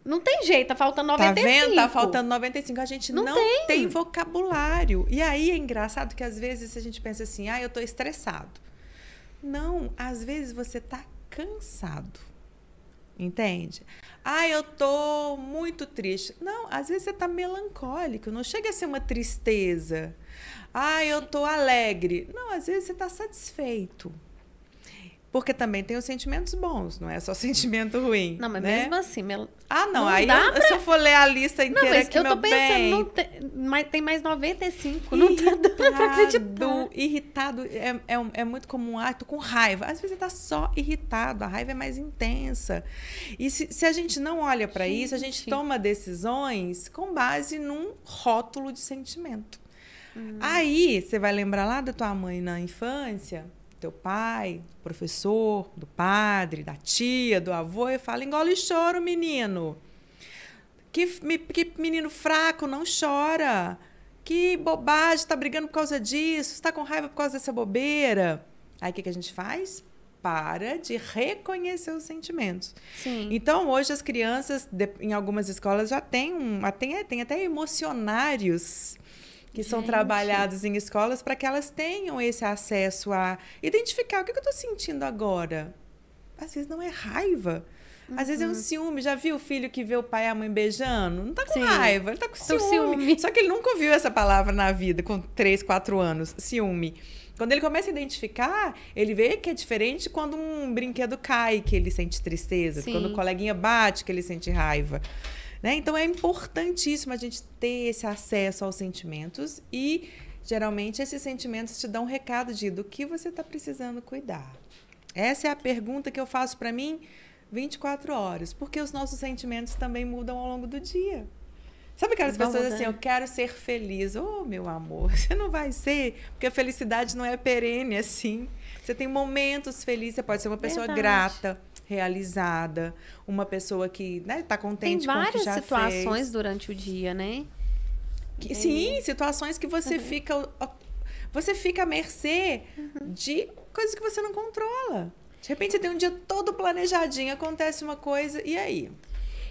não tem jeito, tá faltando 95. Tá vendo? Tá faltando 95. A gente não, não tem. tem. vocabulário. E aí é engraçado que às vezes a gente pensa assim, ah, eu tô estressado. Não, às vezes você tá cansado. Entende? Ah, eu tô muito triste. Não, às vezes você tá melancólico, não chega a ser uma tristeza. Ah, eu tô alegre. Não, às vezes você tá satisfeito. Porque também tem os sentimentos bons, não é só sentimento ruim. Não, mas né? mesmo assim. Mel... Ah, não. não aí eu, pra... se eu for ler a lista inteira não, aqui, eu tô pensando, bem... tem, mas tem mais 95. Irritado, não tá dando pra acreditar. Irritado é, é, é muito comum. Ah, tô com raiva. Às vezes ele tá só irritado. A raiva é mais intensa. E se, se a gente não olha para isso, a gente toma decisões com base num rótulo de sentimento. Hum. Aí, você vai lembrar lá da tua mãe na infância teu pai, do professor, do padre, da tia, do avô, e fala: engole choro, menino. Que, que menino fraco, não chora. Que bobagem, está brigando por causa disso, está com raiva por causa dessa bobeira. Aí o que, que a gente faz? Para de reconhecer os sentimentos. Sim. Então, hoje as crianças, em algumas escolas, já têm, um, tem, tem até emocionários que Gente. são trabalhados em escolas para que elas tenham esse acesso a identificar o que, eu estou sentindo agora. Às vezes não é raiva. Às uhum. vezes é um uhum. ciúme. Já viu o filho que vê o pai e a mãe beijando? Não tá com Sim. raiva, ele tá com ciúme. ciúme. Só que ele nunca ouviu essa palavra na vida, com 3, 4 anos. Ciúme. Quando ele começa a identificar, ele vê que é diferente quando um brinquedo cai, que ele sente tristeza. Sim. Quando o coleguinha bate, que ele sente raiva. Né? Então é importantíssimo a gente ter esse acesso aos sentimentos e geralmente esses sentimentos te dão um recado de do que você está precisando cuidar. Essa é a pergunta que eu faço para mim 24 horas, porque os nossos sentimentos também mudam ao longo do dia. Sabe aquelas pessoas mudando. assim, eu quero ser feliz. Oh, meu amor, você não vai ser, porque a felicidade não é perene assim. Você tem momentos felizes, você pode ser uma pessoa Verdade. grata realizada, uma pessoa que está né, tá contente com o que já fez. Tem várias situações durante o dia, né? Que, sim, situações que você uhum. fica você fica à mercê uhum. de coisas que você não controla. De repente você tem um dia todo planejadinho, acontece uma coisa e aí?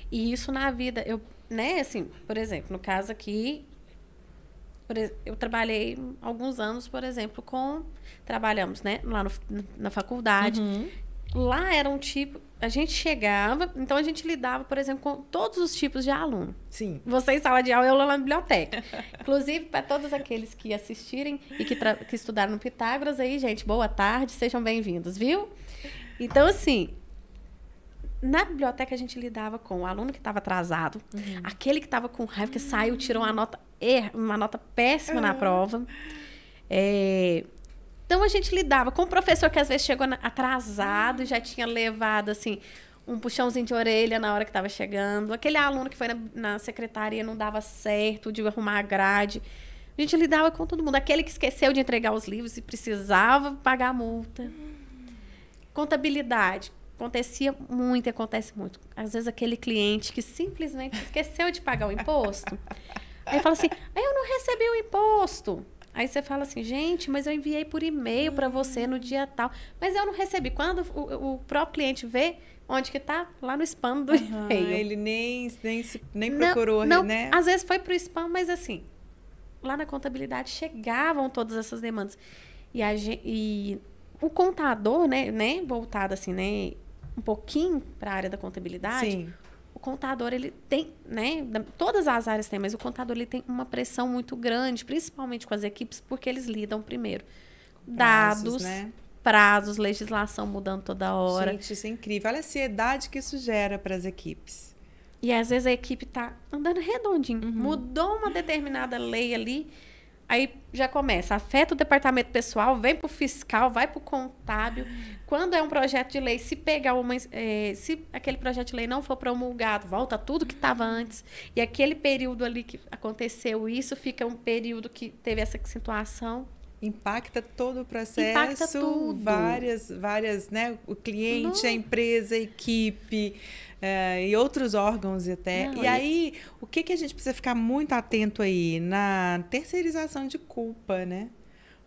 E isso na vida, eu, né, assim, por exemplo, no caso aqui, eu trabalhei alguns anos, por exemplo, com trabalhamos, né, lá no, na faculdade. Uhum. Lá era um tipo. A gente chegava, então a gente lidava, por exemplo, com todos os tipos de aluno. Sim. Você em sala de aula, eu lá na biblioteca. Inclusive, para todos aqueles que assistirem e que, que estudaram no Pitágoras aí, gente, boa tarde, sejam bem-vindos, viu? Então, assim, na biblioteca a gente lidava com o aluno que estava atrasado, uhum. aquele que estava com raiva, que saiu, tirou uma nota, uma nota péssima uhum. na prova. É, então a gente lidava com o professor que às vezes chegou atrasado e já tinha levado assim um puxãozinho de orelha na hora que estava chegando, aquele aluno que foi na, na secretaria não dava certo de arrumar a grade. A gente lidava com todo mundo. Aquele que esqueceu de entregar os livros e precisava pagar a multa. Contabilidade. Acontecia muito e acontece muito. Às vezes aquele cliente que simplesmente esqueceu de pagar o imposto. Aí fala assim: eu não recebi o imposto. Aí você fala assim, gente, mas eu enviei por e-mail para você no dia tal, mas eu não recebi. Quando o, o próprio cliente vê, onde que tá? Lá no spam do uhum, e-mail. Ele nem, nem, nem procurou, não, né? Às vezes foi pro spam, mas assim, lá na contabilidade chegavam todas essas demandas. E, a, e o contador, né, né, voltado assim, né, um pouquinho para a área da contabilidade, Sim. Contador, ele tem, né? Todas as áreas têm, mas o contador ele tem uma pressão muito grande, principalmente com as equipes, porque eles lidam primeiro. Prazos, Dados, né? prazos, legislação mudando toda hora. Gente, isso é incrível. Olha a ansiedade que isso gera para as equipes. E às vezes a equipe tá andando redondinho. Mudou uma determinada lei ali, aí já começa. Afeta o departamento pessoal, vem pro fiscal, vai pro contábil. Quando é um projeto de lei, se pegar uma. eh, se aquele projeto de lei não for promulgado, volta tudo que estava antes. E aquele período ali que aconteceu isso, fica um período que teve essa situação. Impacta todo o processo, Impacta tudo. várias, várias, né? O cliente, a Não. empresa, a equipe eh, e outros órgãos até. Não, e e- aí, o que, que a gente precisa ficar muito atento aí? Na terceirização de culpa, né?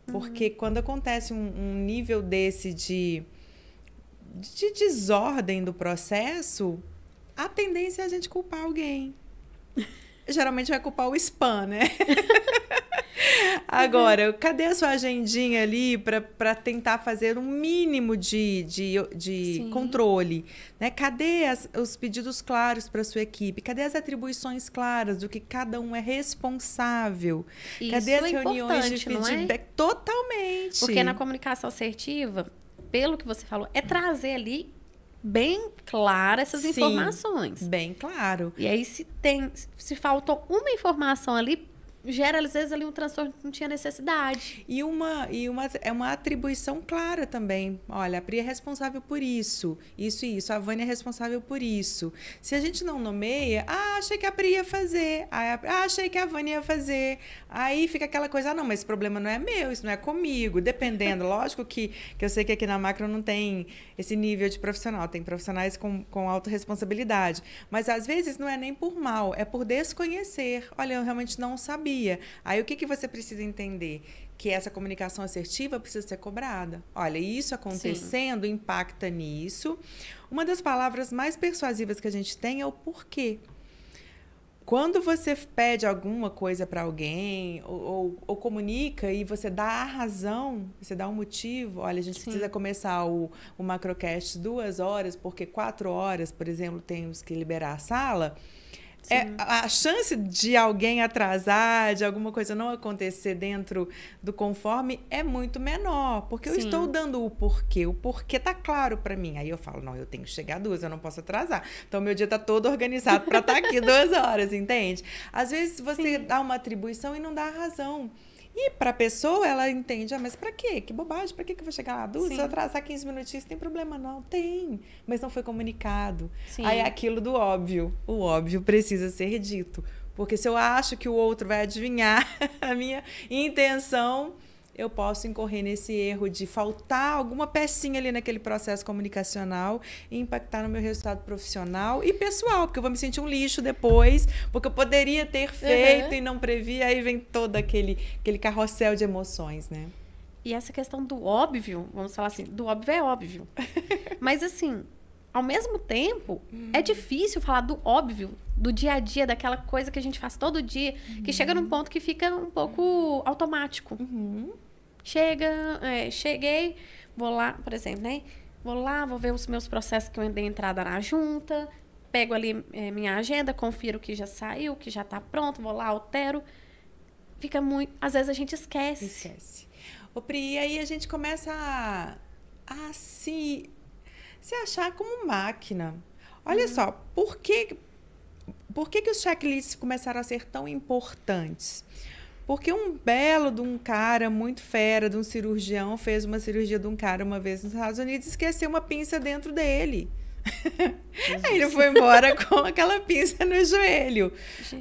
Porque quando acontece um, um nível desse de, de desordem do processo, a tendência é a gente culpar alguém. Geralmente vai culpar o spam, né? Agora, cadê a sua agendinha ali para tentar fazer um mínimo de, de, de Sim. controle? Né? Cadê as- os pedidos claros para sua equipe? Cadê as atribuições claras do que cada um é responsável? Isso Cadê as é reuniões de é? feedback? Totalmente. Porque na comunicação assertiva, pelo que você falou, é trazer ali bem clara essas Sim. informações. Bem claro. E aí, se tem, se faltou uma informação ali, gera às vezes ali um transtorno que não tinha necessidade. E uma, e uma, é uma atribuição clara também. Olha, a Pri é responsável por isso, isso e isso. A Vânia é responsável por isso. Se a gente não nomeia, ah, achei que a Pri ia fazer. Ah, achei que a Vânia ia fazer. Aí fica aquela coisa, ah, não, mas esse problema não é meu, isso não é comigo. Dependendo, lógico que, que eu sei que aqui na macro não tem esse nível de profissional, tem profissionais com, com autorresponsabilidade. Mas às vezes não é nem por mal, é por desconhecer. Olha, eu realmente não sabia. Aí o que, que você precisa entender? Que essa comunicação assertiva precisa ser cobrada. Olha, isso acontecendo impacta nisso. Uma das palavras mais persuasivas que a gente tem é o porquê. Quando você pede alguma coisa para alguém ou, ou- ou comunica e você dá a razão, você dá um motivo, olha, a gente Sim. precisa começar o, o macrocast duas horas, porque quatro horas, por exemplo, temos que liberar a sala. É, a chance de alguém atrasar, de alguma coisa não acontecer dentro do conforme é muito menor, porque eu Sim. estou dando o porquê. O porquê tá claro para mim. Aí eu falo, não, eu tenho que chegar duas, eu não posso atrasar. Então meu dia tá todo organizado para estar aqui duas horas, entende? Às vezes você dá uma atribuição e não dá a razão. E para a pessoa, ela entende, ah, mas para quê? Que bobagem, para que eu vou chegar lá duas? Se eu atrasar 15 minutinhos, tem problema não? Tem, mas não foi comunicado. Sim. Aí é aquilo do óbvio. O óbvio precisa ser dito. Porque se eu acho que o outro vai adivinhar a minha intenção, eu posso incorrer nesse erro de faltar alguma pecinha ali naquele processo comunicacional e impactar no meu resultado profissional e pessoal, porque eu vou me sentir um lixo depois, porque eu poderia ter feito e não previ, aí vem todo aquele, aquele carrossel de emoções, né? E essa questão do óbvio, vamos falar assim, do óbvio é óbvio. Mas assim, ao mesmo tempo, é difícil falar do óbvio, do dia a dia, daquela coisa que a gente faz todo dia, que chega num ponto que fica um pouco automático. Uhum. Chega, é, cheguei, vou lá, por exemplo, né? Vou lá, vou ver os meus processos que eu dei entrada na junta, pego ali é, minha agenda, confiro que já saiu, que já tá pronto, vou lá, altero. Fica muito. Às vezes a gente esquece. Esquece. Ô, Pri, e aí a gente começa a, a se, se achar como máquina. Olha só, por que, por que, que os checklists começaram a ser tão importantes? Porque um belo de um cara muito fera, de um cirurgião, fez uma cirurgia de um cara uma vez nos Estados Unidos e esqueceu uma pinça dentro dele. Aí ele foi embora com aquela pinça no joelho.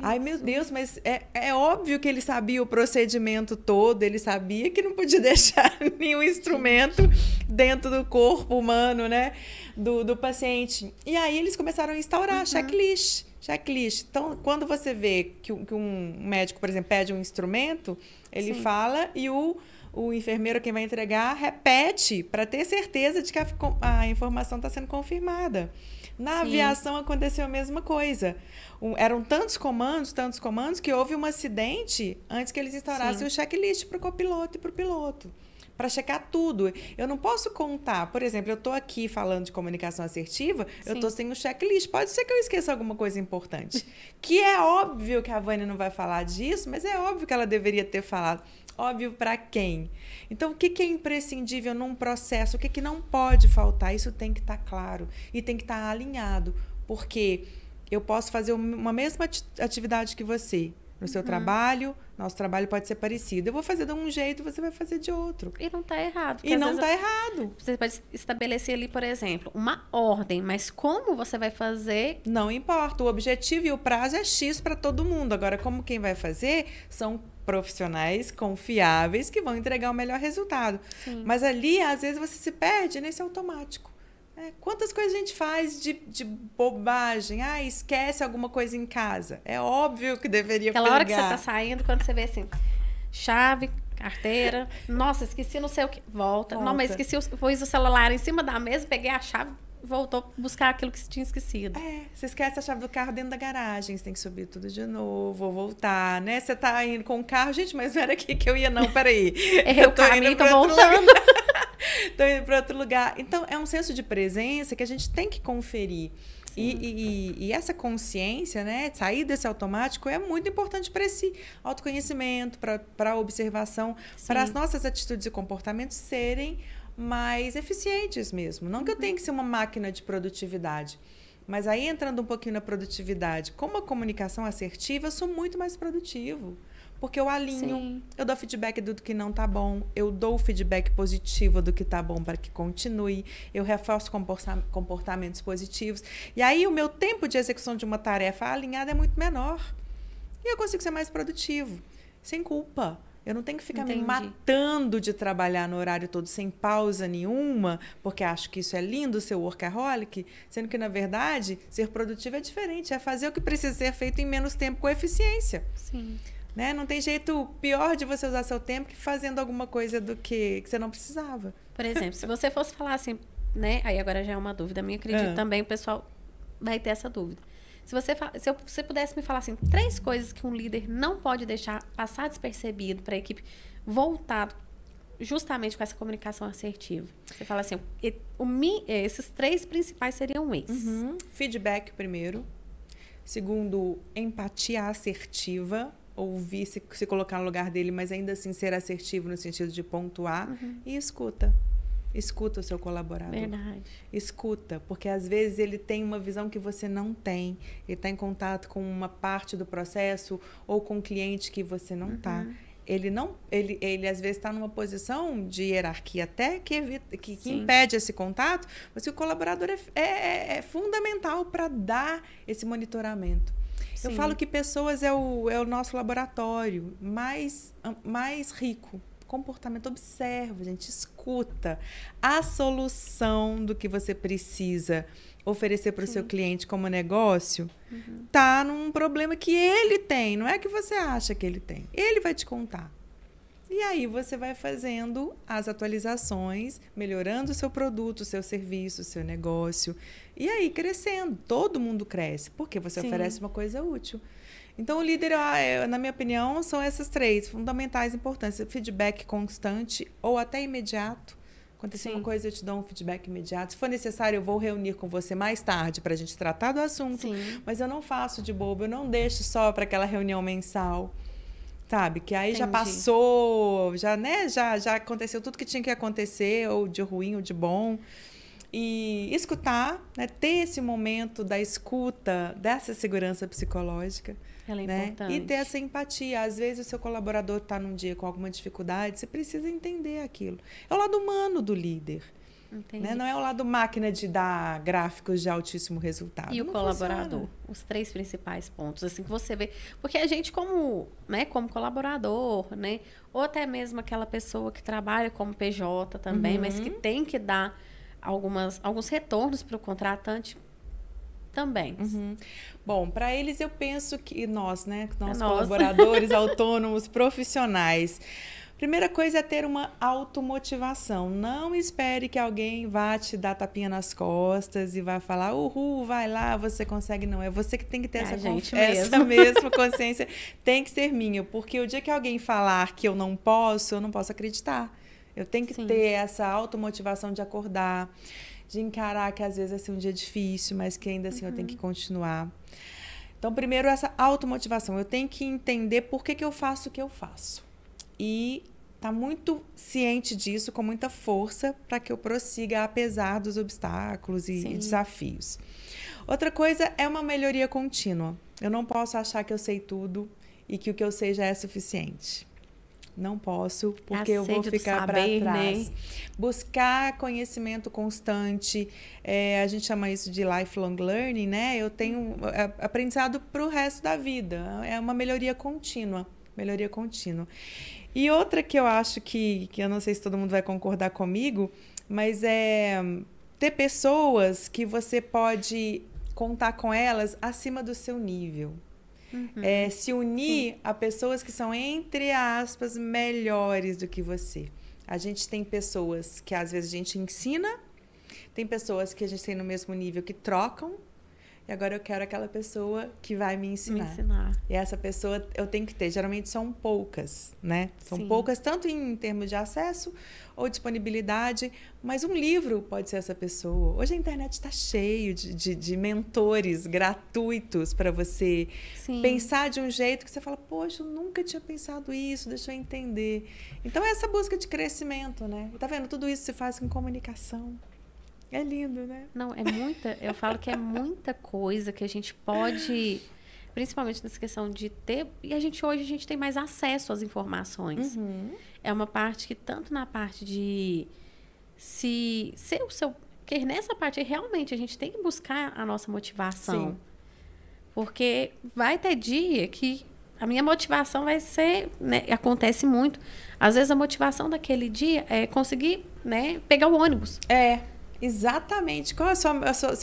Ai, meu Deus, mas é, é óbvio que ele sabia o procedimento todo, ele sabia que não podia deixar nenhum instrumento dentro do corpo humano, né? Do, do paciente. E aí eles começaram a instaurar checklist. Checklist. Então, quando você vê que, um- que um médico, por exemplo, pede um instrumento, ele Sim. fala e o, o enfermeiro, quem vai entregar, repete para ter certeza de que a, a informação está sendo confirmada. Na Sim. aviação aconteceu a mesma coisa. Um- eram tantos comandos, tantos comandos, que houve um acidente antes que eles instaurassem Sim. o checklist para o copiloto e para o piloto. Para checar tudo. Eu não posso contar, por exemplo, eu estou aqui falando de comunicação assertiva, Sim. eu estou sem o checklist. Pode ser que eu esqueça alguma coisa importante. que é óbvio que a Vânia não vai falar disso, mas é óbvio que ela deveria ter falado. Óbvio para quem? Então, o que, que é imprescindível num processo? O que, que não pode faltar? Isso tem que estar tá claro e tem que estar tá alinhado. Porque eu posso fazer uma mesma atividade que você, no seu uhum. trabalho, nosso trabalho pode ser parecido. Eu vou fazer de um jeito, você vai fazer de outro. E não está errado. E não está errado. Você pode estabelecer ali, por exemplo, uma ordem, mas como você vai fazer? Não importa. O objetivo e o prazo é X para todo mundo. Agora, como quem vai fazer são profissionais confiáveis que vão entregar o melhor resultado. Sim. Mas ali, às vezes, você se perde nesse automático. É, quantas coisas a gente faz de, de bobagem? Ah, esquece alguma coisa em casa. É óbvio que deveria Aquela pegar. hora que você tá saindo, quando você vê assim, chave, carteira. Nossa, esqueci não sei o que. Volta. Volta. Não, mas esqueci, pus o celular em cima da mesa, peguei a chave, voltou buscar aquilo que você tinha esquecido. É, você esquece a chave do carro dentro da garagem, você tem que subir tudo de novo, voltar, né? Você tá indo com o carro, gente, mas não era aqui que eu ia não, peraí. Errei eu tô o caminho, indo tô voltando. Estou indo para outro lugar. Então, é um senso de presença que a gente tem que conferir. E, e, e, essa consciência, né, sair desse automático é muito importante para esse autoconhecimento, para a observação, para as nossas atitudes e comportamentos serem mais eficientes mesmo. Não que eu tenha que ser uma máquina de produtividade, mas aí entrando um pouquinho na produtividade, como a comunicação assertiva, eu sou muito mais produtivo. Porque eu alinho, Sim. eu dou feedback do que não tá bom, eu dou feedback positivo do que tá bom para que continue, eu reforço comportamentos positivos. E aí o meu tempo de execução de uma tarefa alinhada é muito menor. E eu consigo ser mais produtivo, sem culpa. Eu não tenho que ficar Entendi. me matando de trabalhar no horário todo sem pausa nenhuma, porque acho que isso é lindo, ser workaholic, sendo que, na verdade, ser produtivo é diferente, é fazer o que precisa ser feito em menos tempo com eficiência. Sim. Né? Não tem jeito pior de você usar seu tempo que fazendo alguma coisa do que, que você não precisava. Por exemplo, se você fosse falar assim, né? Aí agora já é uma dúvida minha, acredito ah. também o pessoal vai ter essa dúvida. Se você, se eu, você pudesse me falar assim, três coisas que um líder não pode deixar passar despercebido para a equipe voltar justamente com essa comunicação assertiva. Você fala assim, o, esses três principais seriam esses. Uhum. Feedback primeiro. Segundo, empatia assertiva ouvir, se, se colocar no lugar dele, mas ainda assim ser assertivo no sentido de pontuar uhum. e escuta. Escuta o seu colaborador. Verdade. Escuta, porque às vezes ele tem uma visão que você não tem. Ele está em contato com uma parte do processo ou com um cliente que você não está. Uhum. Ele não, ele, ele às vezes está numa posição de hierarquia até que, evita, que, que impede esse contato, mas o colaborador é, é, é, é fundamental para dar esse monitoramento. Sim. Eu falo que pessoas é o, é o nosso laboratório mais, mais rico. Comportamento observa, gente, escuta. A solução do que você precisa oferecer para o seu cliente como negócio uhum. tá num problema que ele tem, não é que você acha que ele tem. Ele vai te contar. E aí você vai fazendo as atualizações, melhorando o seu produto, o seu serviço, o seu negócio. E aí crescendo. Todo mundo cresce, porque você Sim. oferece uma coisa útil. Então, o líder, é, na minha opinião, são essas três fundamentais importantes: feedback constante ou até imediato. Aconteceu uma coisa, eu te dou um feedback imediato. Se for necessário, eu vou reunir com você mais tarde para a gente tratar do assunto. Sim. Mas eu não faço de bobo, eu não deixo só para aquela reunião mensal sabe? Que aí Entendi. já passou, já, né, já, já aconteceu tudo que tinha que acontecer, ou de ruim ou de bom. E escutar, né, ter esse momento da escuta, dessa segurança psicológica. Ela é né? importante. E ter essa empatia. Às vezes o seu colaborador está num dia com alguma dificuldade, você precisa entender aquilo. É o lado humano do líder. Né? Não é o lado máquina de dar gráficos de altíssimo resultado. E Não o colaborador, funciona. os três principais pontos, assim que você vê, porque a gente como, né, como colaborador, né, ou até mesmo aquela pessoa que trabalha como PJ também, uhum. mas que uhum. tem que dar algumas alguns retornos para o contratante também. Uhum. Bom, para eles eu penso que nós, né, nós é colaboradores autônomos profissionais Primeira coisa é ter uma automotivação. Não espere que alguém vá te dar tapinha nas costas e vá falar, uhul, vai lá, você consegue. Não, é você que tem que ter é essa, gente essa mesma consciência. tem que ser minha, porque o dia que alguém falar que eu não posso, eu não posso acreditar. Eu tenho que Sim. ter essa automotivação de acordar, de encarar que às vezes vai ser um dia difícil, mas que ainda assim eu tenho que continuar. Então, primeiro, essa automotivação. Eu tenho que entender por que, que eu faço o que eu faço. E tá muito ciente disso, com muita força, para que eu prossiga apesar dos obstáculos e, e desafios. Outra coisa é uma melhoria contínua. Eu não posso achar que eu sei tudo e que o que eu sei já é suficiente. Não posso, porque eu vou ficar para saber, trás. né? Buscar conhecimento constante, é, a gente chama isso de lifelong learning, né? Eu tenho é, aprendizado para o resto da vida. É uma melhoria contínua, melhoria contínua. E outra que eu acho que, que eu não sei se todo mundo vai concordar comigo, mas é ter pessoas que você pode contar com elas acima do seu nível. É, se unir a pessoas que são, entre aspas, melhores do que você. A gente tem pessoas que às vezes a gente ensina, tem pessoas que a gente tem no mesmo nível que trocam, e agora eu quero aquela pessoa que vai me Me ensinar. ensinar. E essa pessoa eu tenho que ter. Geralmente são poucas, né? São Sim. poucas, tanto em termos de acesso ou disponibilidade, mas um livro pode ser essa pessoa. Hoje a internet está cheio de, de, de mentores gratuitos para você Sim. pensar de um jeito que você fala, poxa, eu nunca tinha pensado isso, deixa eu entender. Então é essa busca de crescimento, né? Tá vendo? Tudo isso se faz com comunicação. É lindo, né? Não, é muita. Eu falo que é muita coisa que a gente pode, principalmente nessa questão de ter. E a gente hoje a gente tem mais acesso às informações. Uhum. É uma parte que, tanto na parte de se ser o seu. Porque nessa parte realmente a gente tem que buscar a nossa motivação. Sim. Porque vai ter dia que a minha motivação vai ser. Né, acontece muito. Às vezes a motivação daquele dia é conseguir né, pegar o ônibus. É, exatamente. Qual é a, sua, a, sua-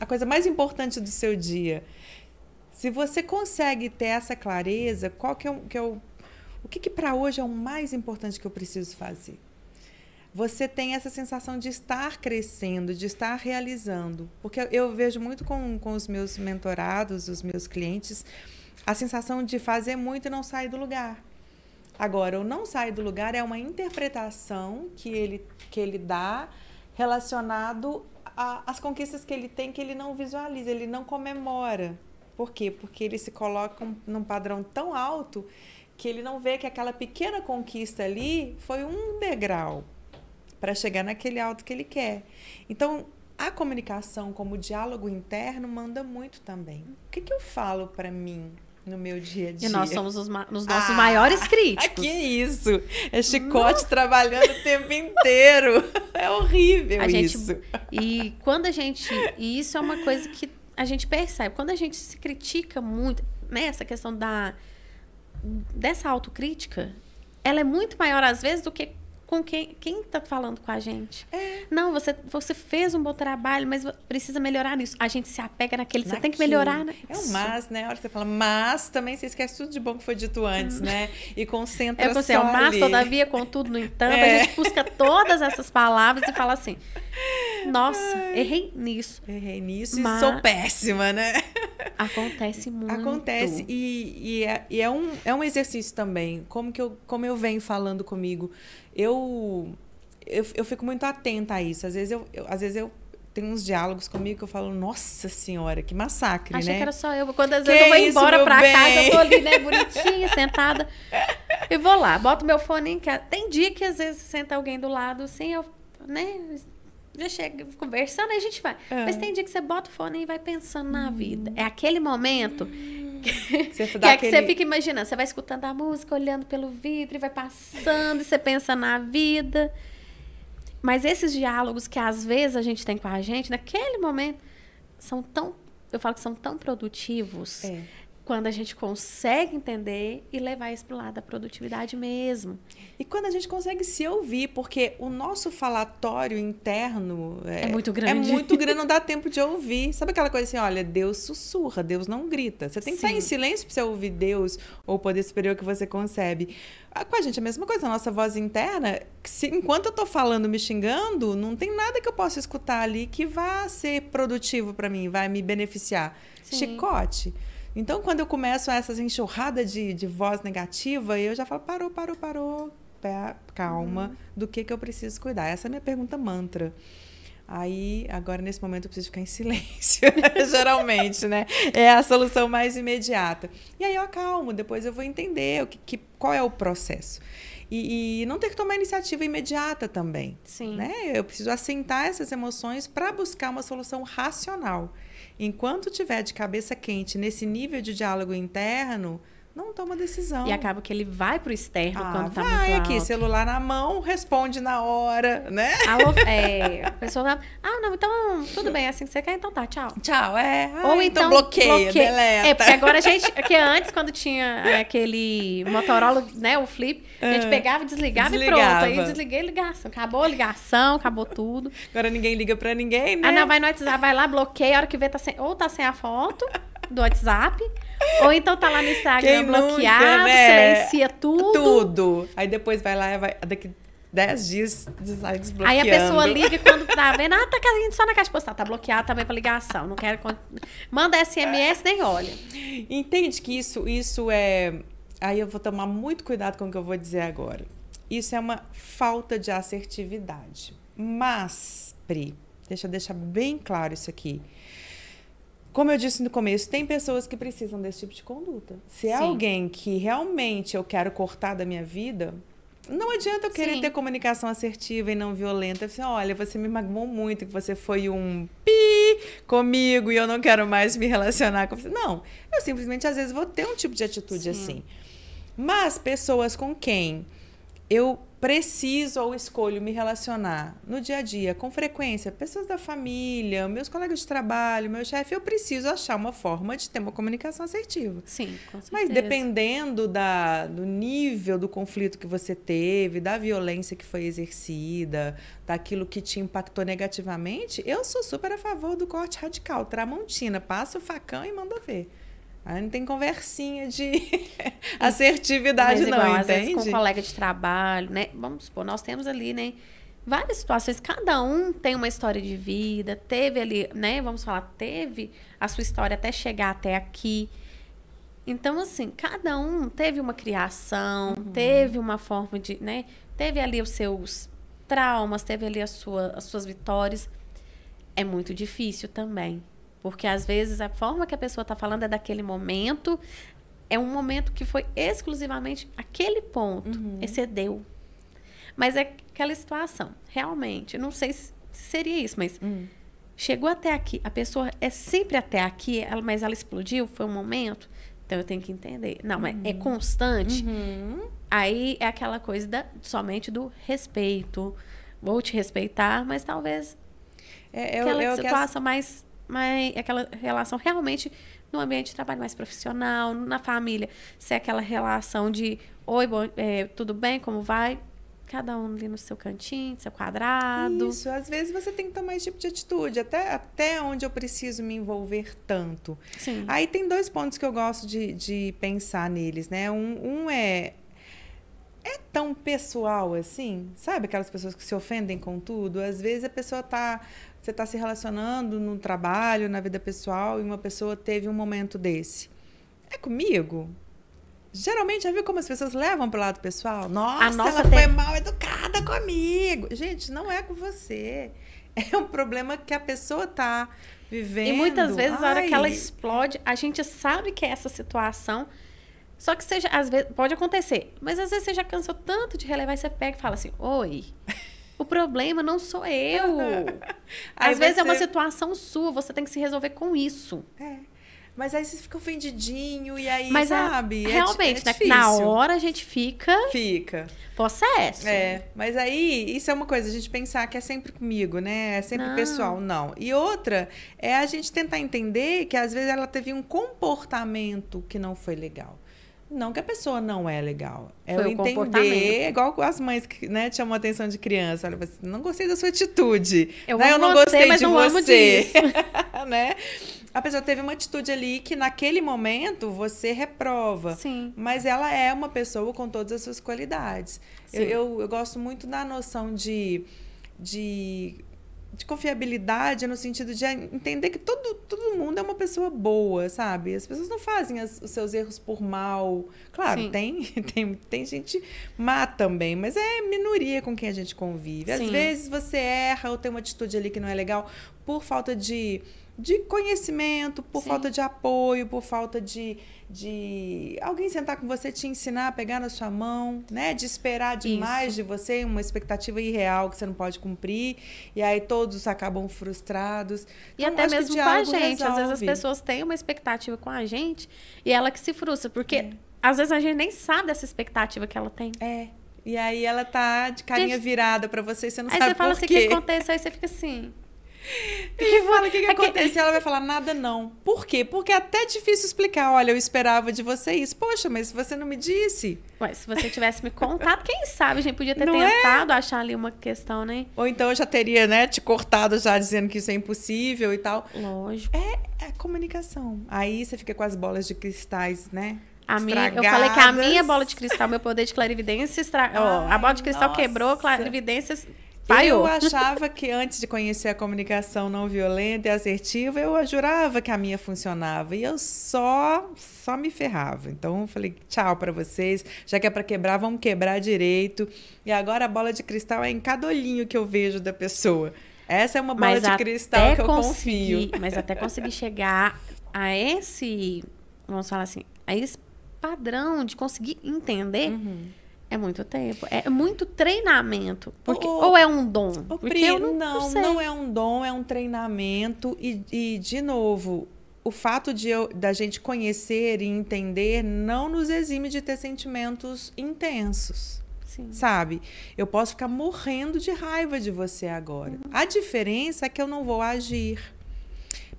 a coisa mais importante do seu dia? Se você consegue ter essa clareza, qual que é o que, é o, o que, que para hoje é o mais importante que eu preciso fazer? Você tem essa sensação de estar crescendo, de estar realizando. Porque eu vejo muito com, com os meus mentorados, os meus clientes, a sensação de fazer muito e não sair do lugar. Agora, o não sair do lugar é uma interpretação que ele, que ele dá relacionado às conquistas que ele tem que ele não visualiza, ele não comemora. Por quê? Porque ele se coloca um- num padrão tão alto que ele não vê que aquela pequena conquista ali foi um degrau para chegar naquele alto que ele quer. Então, a comunicação como diálogo interno manda muito também. O que, que eu falo para mim no meu dia a dia? E nós somos os, ma- os nossos Ah, maiores críticos. que isso? É chicote trabalhando o tempo inteiro. É horrível A gente- isso. E quando a gente. E isso é uma coisa que a gente percebe. Quando a gente se critica muito, né? Essa questão da. dessa autocrítica, ela é muito maior, às vezes, do que com quem, quem tá falando com a gente. É. Não, você, você fez um bom trabalho, mas precisa melhorar nisso. A gente se apega naquele. Você tem que melhorar, né? É um mas, né? A hora que você fala mas, também você esquece tudo de bom que foi dito antes, né? E concentra É você, é o mas, todavia, contudo, no entanto, É. a gente busca todas essas palavras e fala assim: Nossa, errei nisso. Errei nisso Mas- e sou péssima, né? Acontece muito. Acontece. E, e, é, e é, um, é um exercício também. Como, que eu, como eu venho falando comigo. Eu, eu, eu fico muito atenta a isso. Às vezes eu, eu- às vezes eu tenho uns diálogos comigo que eu falo, nossa senhora, que massacre, Achei né? que era só eu. Quando às Que vezes eu vou isso, embora pra bem? casa, eu tô ali, né, bonitinha, sentada. E vou lá, boto meu fone em casa. Tem dia que às vezes senta alguém do lado, assim, eu, né, já chega conversando, aí a gente vai. É. Mas tem dia que você bota o fone e vai pensando na vida. É aquele momento Você que é que você aquele- fica imaginando. Você vai escutando a música, olhando pelo vidro e vai passando, e você pensa na vida. Mas esses diálogos que às vezes a gente tem com a gente, naquele momento, são tão. Eu falo que são tão produtivos É. quando a gente consegue entender e levar isso pro lado da produtividade mesmo. E quando a gente consegue se ouvir, porque o nosso falatório interno É muito grande. É muito grande, não dá tempo de ouvir. Sabe aquela coisa assim, olha, Deus sussurra, Deus não grita. Você tem que estar Sim. em silêncio para você ouvir Deus ou o poder superior que você concebe. Ah, Com a gente, é a mesma coisa, a nossa voz interna, se, enquanto eu tô falando, me xingando, não tem nada que eu possa escutar ali que vá ser produtivo para mim, vai me beneficiar. Sim. Chicote. Então, quando eu começo essas enxurradas de, de voz negativa, eu já falo, parou, parou, parou. pé, calma, uhum. do que, que eu preciso cuidar. Essa é a minha pergunta mantra. Aí, agora nesse momento eu preciso ficar em silêncio, geralmente, né? É a solução mais imediata. E aí eu acalmo, depois eu vou entender o que, que qual é o processo. E, e, não ter que tomar iniciativa imediata também. Sim. Né? Eu preciso assentar essas emoções para buscar uma solução racional. Enquanto tiver de cabeça quente nesse nível de diálogo interno, não toma decisão. E acaba que ele vai pro externo ah, quando tá vai muito aqui, alto. celular na mão, responde na hora, né? Alô, é, a pessoa vai, ah, não, então tudo bem, é assim que você quer, então tá, tchau. Tchau, é. Ou Ai, então, então bloqueia, bloqueia. deleta. É, porque agora a gente, porque antes quando tinha é, aquele Motorola, né, o flip, a gente Ah, pegava, desligava, e desligava. pronto. Aí desliguei a ligação, acabou a ligação, acabou tudo. Agora ninguém liga pra ninguém, né? Ah, não, vai no WhatsApp, vai lá, bloqueia, a hora que vê, tá sem, ou tá sem a foto do WhatsApp, ou então tá lá no Instagram Quem nunca, bloqueado, né? silencia tudo. Tudo. Aí depois vai lá, vai, daqui 10 dias sai desbloqueando. Aí a pessoa liga e quando tá vendo, ah, tá caindo só na caixa postal, tá bloqueado também pra ligação, não quero... Manda SMS, nem olha. Entende que isso, isso é. Aí eu vou tomar muito cuidado com o que eu vou dizer agora. Isso é uma falta de assertividade. Mas, Pri, deixa eu deixar bem claro isso aqui. Como eu disse no começo, tem pessoas que precisam desse tipo de conduta. Se é Sim. alguém que realmente eu quero cortar da minha vida, não adianta eu querer Sim. ter comunicação assertiva e não violenta. Assim, olha, você me magoou muito, que você foi um pi comigo e eu não quero mais me relacionar com você. Não, eu simplesmente às vezes vou ter um tipo de atitude Sim. assim. Mas pessoas com quem eu preciso ou escolho me relacionar no dia a dia, com frequência, pessoas da família, meus colegas de trabalho, meu chefe, eu preciso achar uma forma de ter uma comunicação assertiva. Sim, com certeza. Mas dependendo da, do nível do conflito que você teve, da violência que foi exercida, daquilo que te impactou negativamente, eu sou super a favor do corte radical. Tramontina, passa o facão e manda ver. Aí não tem conversinha de assertividade, Mas igual, não, às vezes com um entende? colega de trabalho, né? Vamos supor, nós temos ali, né? Várias situações, cada um tem uma história de vida, teve ali, né? Vamos falar, teve a sua história até chegar até aqui. Então, assim, cada um teve uma criação, Uhum. teve uma forma de, né? Teve ali os seus traumas, teve ali a sua, as suas vitórias. É muito difícil também. Porque às vezes a forma que a pessoa está falando é daquele momento, é um momento que foi exclusivamente aquele ponto, Uhum. excedeu. Mas é aquela situação, realmente, não sei se se seria isso, mas Hum. chegou até aqui, a pessoa é sempre até aqui, ela- mas ela explodiu, foi um momento, então eu tenho que entender. Não, mas é constante. Uhum. Aí é aquela coisa da, somente do respeito. Vou te respeitar, mas talvez É, eu, aquela eu, que as- situação mais, mais. aquela relação realmente no ambiente de trabalho mais profissional, na família. Se é aquela relação de oi, bom, é, tudo bem, como vai? Cada um ali no seu cantinho, seu quadrado. Isso, às vezes você tem que tomar esse tipo de atitude, até, até onde eu preciso me envolver tanto. Sim. Aí tem dois pontos que eu gosto de, de pensar neles, né? Um, um é. É tão pessoal assim? Sabe aquelas pessoas que se ofendem com tudo? Às vezes a pessoa tá. Você tá se relacionando no trabalho, na vida pessoal, e uma pessoa teve um momento desse. É comigo? Geralmente, já viu como as pessoas levam pro lado pessoal? Nossa, nossa ela tem- foi mal educada comigo. Gente, não é com você. É um problema que a pessoa tá vivendo. E muitas vezes, na hora que ela Ai, explode, a gente sabe que é essa situação. Só que seja, às vezes, pode acontecer. Mas às vezes você já cansou tanto de relevar e você pega e fala assim: Oi, o problema não sou eu. Às vezes é uma situação sua, você tem que se resolver com isso. É. Mas aí você fica ofendidinho e aí, Mas é- sabe? é realmente, é né, difícil. na hora a gente fica Fica. possesso. É, mas aí isso é uma coisa, a gente pensar que é sempre comigo, né? É sempre Não. pessoal, não. E outra é a gente tentar entender que às vezes ela teve um comportamento que não foi legal. Não que a pessoa não é legal. É Foi eu o entender, comportamento. igual as mães que né, chamam a atenção de criança. Olha, você não gostei da sua atitude. Eu né? amo não você, gostei mas de não amo você. disso. né? A pessoa teve uma atitude ali que naquele momento você reprova. Sim. Mas ela é uma pessoa com todas as suas qualidades. Eu, eu, eu gosto muito da noção de, de, de confiabilidade no sentido de entender que todo, todo mundo é uma pessoa boa, sabe? As pessoas não fazem as, os seus erros por mal. Claro, tem, tem, tem gente má também, mas é minoria com quem a gente convive. Às Sim. vezes você erra ou tem uma atitude ali que não é legal por falta de, de conhecimento, por Sim. falta de apoio, por falta de de alguém sentar com você, te ensinar, pegar na sua mão, né? De esperar demais Isso. de você, uma expectativa irreal que você não pode cumprir. E aí todos acabam frustrados. E então, até mesmo com a gente. Resolve. Às vezes as pessoas têm uma expectativa com a gente e ela que se frustra. Porque é. às vezes a gente nem sabe dessa expectativa que ela tem. É. E aí ela tá de carinha gente... virada para você e você não aí sabe por quê. Aí você fala assim, o que aconteceu? Aí você fica assim... E fala o que, que aconteceu, ela vai falar nada não. Por quê? Porque é até difícil explicar. Olha, eu esperava de você isso. Poxa, mas você não me disse. Ué, se você tivesse me contado, quem sabe a gente podia ter não é? tentado é? achar ali uma questão, né? Ou então eu já teria, né, te cortado já dizendo que isso é impossível e tal. Lógico. É, é comunicação. Aí você fica com as bolas de cristais, né? A minha, eu falei que a minha bola de cristal, meu poder de clarividência, estra... Ai, oh, a bola de cristal nossa. quebrou, clarividência eu achava que antes de conhecer a comunicação não violenta e assertiva, eu jurava que a minha funcionava e eu só só me ferrava. Então eu falei tchau para vocês, já que é para quebrar, vamos quebrar direito. E agora a bola de cristal é em cada olhinho que eu vejo da pessoa. Essa é uma bola mas de cristal que eu confio. Mas até conseguir chegar a esse, vamos falar assim, a esse padrão de conseguir entender. Uhum é muito tempo. É muito treinamento. Porque, o, ou é um dom? O porque Pri, não, não, não, é um dom, é um treinamento. E, e de novo, o fato de eu, da gente conhecer e entender não nos exime de ter sentimentos intensos. Sim. Sabe? Eu posso ficar morrendo de raiva de você agora. Uhum. A diferença é que eu não vou agir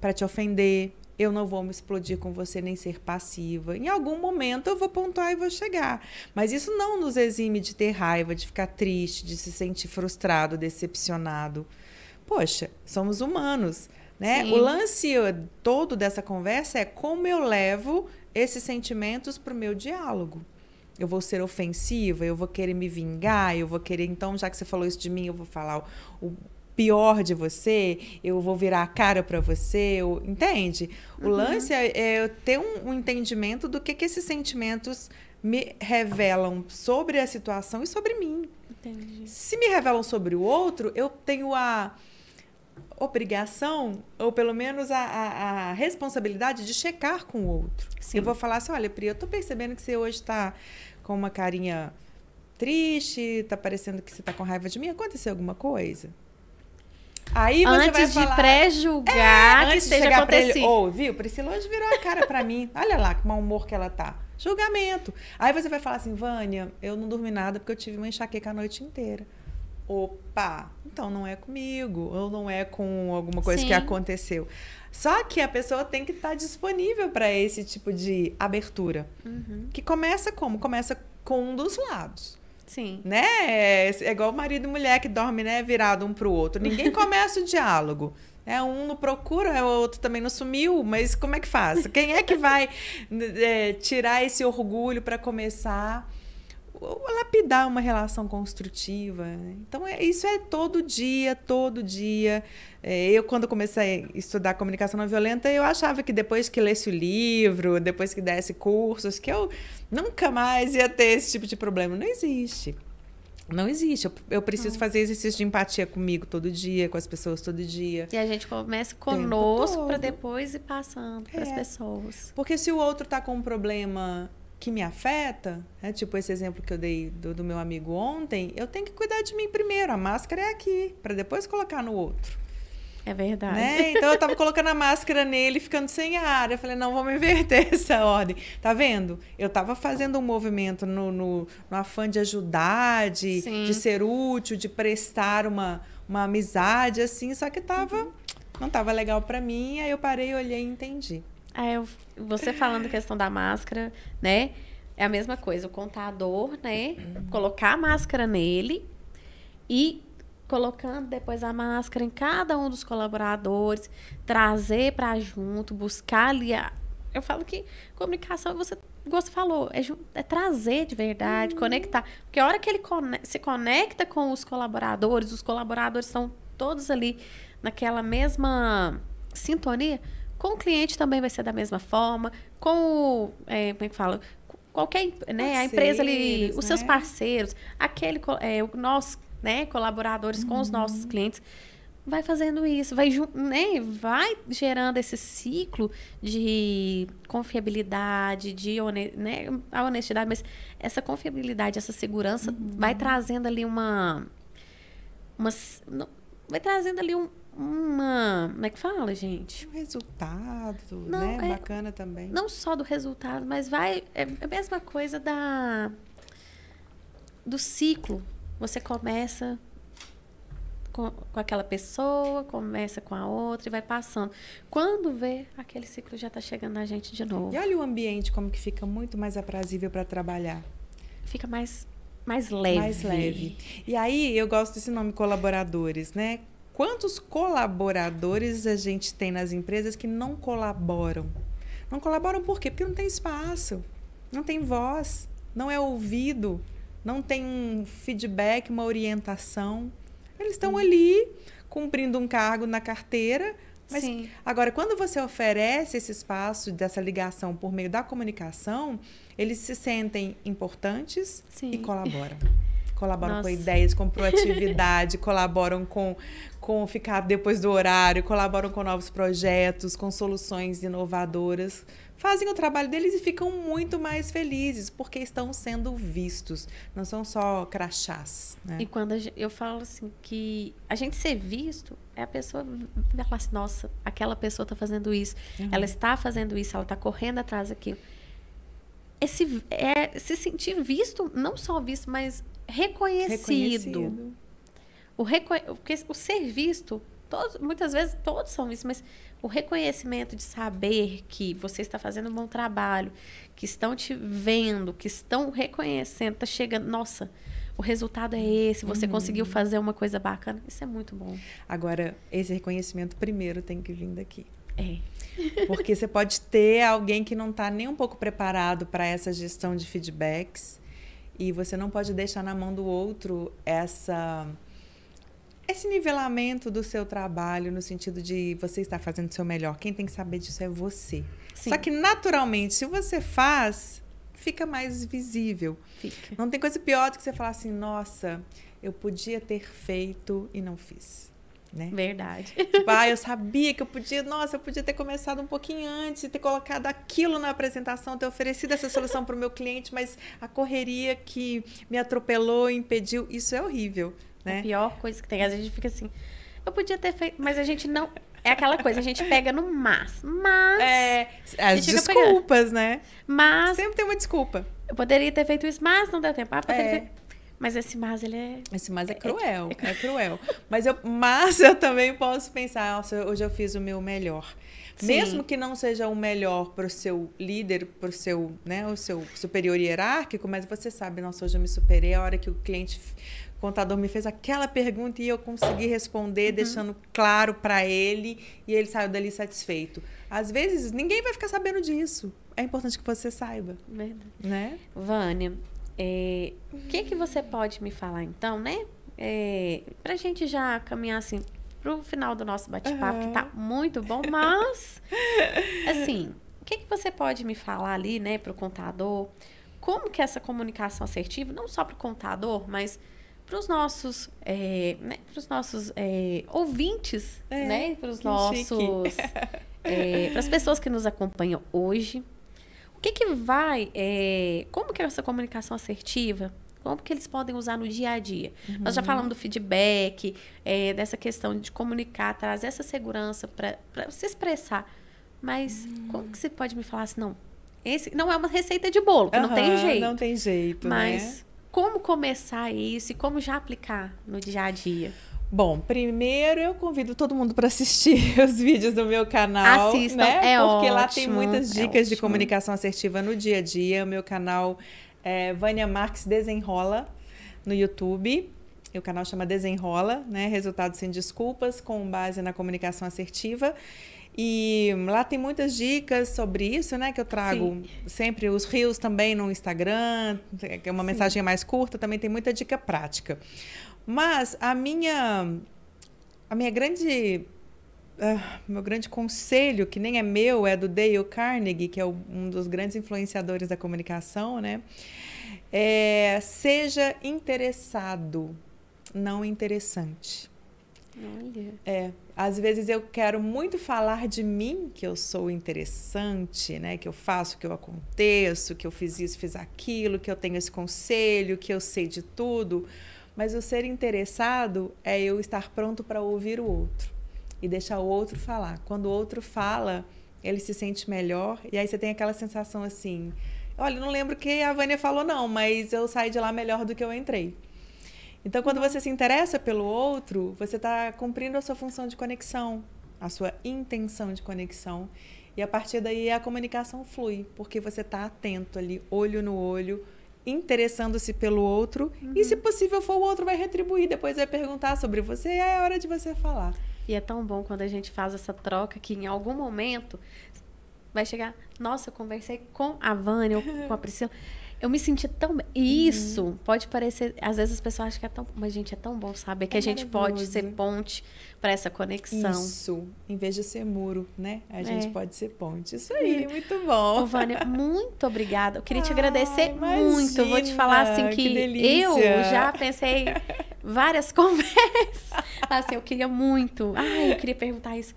para te ofender, eu não vou me explodir com você nem ser passiva. Em algum momento eu vou pontuar e vou chegar. Mas isso não nos exime de ter raiva, de ficar triste, de se sentir frustrado, decepcionado. Poxa, somos humanos. Né? O lance todo dessa conversa é como eu levo esses sentimentos para o meu diálogo. Eu vou ser ofensiva, eu vou querer me vingar, eu vou querer, então, já que você falou isso de mim, eu vou falar o, o pior de você, eu vou virar a cara para você, eu, entende? O uhum. lance é, é ter um, um, entendimento do que, que esses sentimentos me revelam sobre a situação e sobre mim. Entendi. Se me revelam sobre o outro, eu tenho a obrigação, ou pelo menos a, a, a responsabilidade de checar com o outro. Sim. Eu vou falar assim, olha, Pri, eu tô percebendo que você hoje está com uma carinha triste, tá parecendo que você tá com raiva de mim. Aconteceu alguma coisa? Aí você antes vai falar, de pré-julgar é, que esteja acontecendo. Ou, viu? Priscila hoje virou a cara para mim. Olha lá que mau humor que ela tá. Julgamento. Aí você vai falar assim, Vânia, eu não dormi nada porque eu tive uma enxaqueca a noite inteira. Opa, então não é comigo, ou não é com alguma coisa Sim. que aconteceu. Só que a pessoa tem que estar tá disponível para esse tipo de abertura. Uhum. Que começa como? Começa com um dos lados. Sim. Né? É, é igual marido e mulher que dorme, né, virado um pro outro. Ninguém começa o diálogo. É, um não procura, o outro também não sumiu, mas como é que faz? Quem é que vai é, tirar esse orgulho para começar lapidar uma relação construtiva. Né? Então, é, isso é todo dia, todo dia. É, eu, quando comecei a estudar comunicação não violenta, eu achava que depois que lesse o livro, depois que desse cursos, que eu nunca mais ia ter esse tipo de problema. Não existe. Não existe. Eu, eu preciso não. fazer exercício de empatia comigo todo dia, com as pessoas todo dia. E a gente começa conosco para depois ir passando para as é. pessoas. Porque se o outro está com um problema que me afeta, né? tipo esse exemplo que eu dei do, do, meu amigo ontem, eu tenho que cuidar de mim primeiro. A máscara é aqui, para depois colocar no outro. É verdade. Né? Então eu tava colocando a máscara nele, ficando sem ar. Eu falei, não, vamos inverter essa ordem. Tá vendo? Eu tava fazendo um movimento no, no, no afã de ajudar, de, de ser útil, de prestar uma, uma amizade, assim, só que tava. Uhum. Não tava legal para mim, aí eu parei, olhei e entendi. É, eu, você falando a questão da máscara, né? É a mesma coisa, o contador, né? Colocar a máscara nele e colocando depois a máscara em cada um dos colaboradores, trazer para junto, buscar ali a... Eu falo que comunicação, você, você falou, é, é trazer de verdade, uhum. conectar. Porque a hora que ele se conecta com os colaboradores, os colaboradores estão todos ali naquela mesma sintonia, Com o cliente também vai ser da mesma forma. Com o. É, como é que fala? Qualquer. Né, a empresa ali, os né? seus parceiros, aquele. É, nosso, né, colaboradores uhum. com os nossos clientes vai fazendo isso, vai, né, vai gerando esse ciclo de confiabilidade, de né, a honestidade, mas essa confiabilidade, essa segurança uhum. vai trazendo ali uma, uma vai trazendo ali um, uma, como é que fala, gente? Um resultado, não, né? É, Bacana também. Não só do resultado, mas vai é a mesma coisa da do ciclo. Você começa com, com aquela pessoa, começa com a outra e vai passando. Quando vê, aquele ciclo já está chegando na gente de novo. E olha o ambiente como que fica muito mais aprazível para trabalhar. Fica mais mais leve. Mais leve. E aí eu gosto desse nome colaboradores, né? Quantos colaboradores a gente tem nas empresas que não colaboram? Não colaboram por quê? Porque não tem espaço, não tem voz, não é ouvido, não tem um feedback, uma orientação. Eles estão ali cumprindo um cargo na carteira, mas Sim. agora quando você oferece esse espaço dessa ligação por meio da comunicação, eles se sentem importantes Sim. e colaboram. Colaboram Nossa. com ideias, com proatividade, colaboram com, com ficar depois do horário, colaboram com novos projetos, com soluções inovadoras fazem o trabalho deles e ficam muito mais felizes porque estão sendo vistos, não são só crachás. Né? E quando eu falo assim que a gente ser visto é a pessoa falar assim, nossa, aquela pessoa está fazendo isso, uhum. ela está fazendo isso, ela está correndo atrás daquilo. Esse, é se sentir visto, não só visto, mas reconhecido. reconhecido. O, reco... O ser visto, todos, muitas vezes todos são vistos, mas o reconhecimento de saber que você está fazendo um bom trabalho, que estão te vendo, que estão reconhecendo, está chegando, nossa, o resultado é esse, você uhum. conseguiu fazer uma coisa bacana, isso é muito bom. Agora, esse reconhecimento primeiro tem que vir daqui. É. Porque você pode ter alguém que não está nem um pouco preparado para essa gestão de feedbacks e você não pode deixar na mão do outro essa esse nivelamento do seu trabalho, no sentido de você estar fazendo o seu melhor, quem tem que saber disso é você. Sim. Só que, naturalmente, se você faz, fica mais visível. Fica. Não tem coisa pior do que você falar assim, nossa, eu podia ter feito e não fiz. Né? Verdade. Tipo, ah, eu sabia que eu podia, nossa, eu podia ter começado um pouquinho antes e ter colocado aquilo na apresentação, ter oferecido essa solução para o meu cliente, mas a correria que me atropelou, impediu, isso é horrível. Né? A pior coisa que tem. Às vezes a gente fica assim, eu podia ter feito, mas a gente não. É aquela coisa, a gente pega no mas. Mas. É, as desculpas, né? Mas. Sempre tem uma desculpa. Eu poderia ter feito isso, mas não deu tempo. Ah, poderia é. ter... Mas esse mas, ele é. Esse mas é cruel. É, é, é cruel. mas, eu, mas eu também posso pensar, nossa, hoje eu fiz o meu melhor. Sim. Mesmo que não seja o melhor para o seu líder, para o seu, né, o seu superior hierárquico, mas você sabe, nossa, hoje eu me superei, a hora que o cliente o contador me fez aquela pergunta e eu consegui responder, uhum. deixando claro para ele e ele saiu dali satisfeito. Às vezes, ninguém vai ficar sabendo disso. É importante que você saiba. Verdade. Né? Vânia, é, o que, que você pode me falar então, né? É, para a gente já caminhar assim para o final do nosso bate-papo, uhum. que tá muito bom, mas assim, o que, que você pode me falar ali, né, para o contador? Como que essa comunicação assertiva, não só para o contador, mas para os nossos, é, né, os nossos é, ouvintes, é, né, para os nossos, é, para as pessoas que nos acompanham hoje, o que que vai, é, como que é essa comunicação assertiva, como que eles podem usar no dia a dia? Uhum. Nós já falamos do feedback, é, dessa questão de comunicar, trazer essa segurança para se expressar. Mas uhum. como que você pode me falar assim, não, esse não é uma receita de bolo, uhum, não tem jeito. Não tem jeito, mas né? como começar isso e como já aplicar no dia a dia? Bom, primeiro eu convido todo mundo para assistir os vídeos do meu canal, Assistam, né? É Porque ótimo, lá tem muitas é dicas é de comunicação assertiva no dia a dia. O meu canal é Vânia Marques Desenrola no YouTube. O canal chama Desenrola, né? Resultados sem desculpas, com base na comunicação assertiva. E lá tem muitas dicas sobre isso, né? Que eu trago Sim. sempre os rios também no Instagram, que é uma Sim. mensagem mais curta, também tem muita dica prática. Mas a minha a minha grande uh, meu grande conselho, que nem é meu, é do Dale Carnegie, que é o, um dos grandes influenciadores da comunicação, né? É, seja interessado, não interessante. Olha. É, às vezes eu quero muito falar de mim, que eu sou interessante, né? Que eu faço, que eu aconteço, que eu fiz isso, fiz aquilo, que eu tenho esse conselho, que eu sei de tudo. Mas o ser interessado é eu estar pronto para ouvir o outro e deixar o outro falar. Quando o outro fala, ele se sente melhor e aí você tem aquela sensação assim: olha, não lembro o que a Vânia falou, não, mas eu saí de lá melhor do que eu entrei. Então, quando você se interessa pelo outro, você está cumprindo a sua função de conexão, a sua intenção de conexão. E a partir daí a comunicação flui, porque você está atento ali, olho no olho, interessando-se pelo outro. Uhum. E se possível for, o outro vai retribuir. Depois vai perguntar sobre você e é hora de você falar. E é tão bom quando a gente faz essa troca que em algum momento vai chegar. Nossa, eu conversei com a Vânia ou com a Priscila eu me senti tão bem. Uhum. isso pode parecer. Às vezes as pessoas acham que é tão. Mas, gente, é tão bom saber que é a gente pode ser ponte para essa conexão. Isso. Em vez de ser muro, né? A gente é. pode ser ponte. Isso aí, muito bom. Ô, Vânia, muito obrigada. Eu queria te agradecer muito. Eu vou te falar assim que, que eu já pensei várias conversas. Assim, eu queria muito. Ai, eu queria perguntar isso.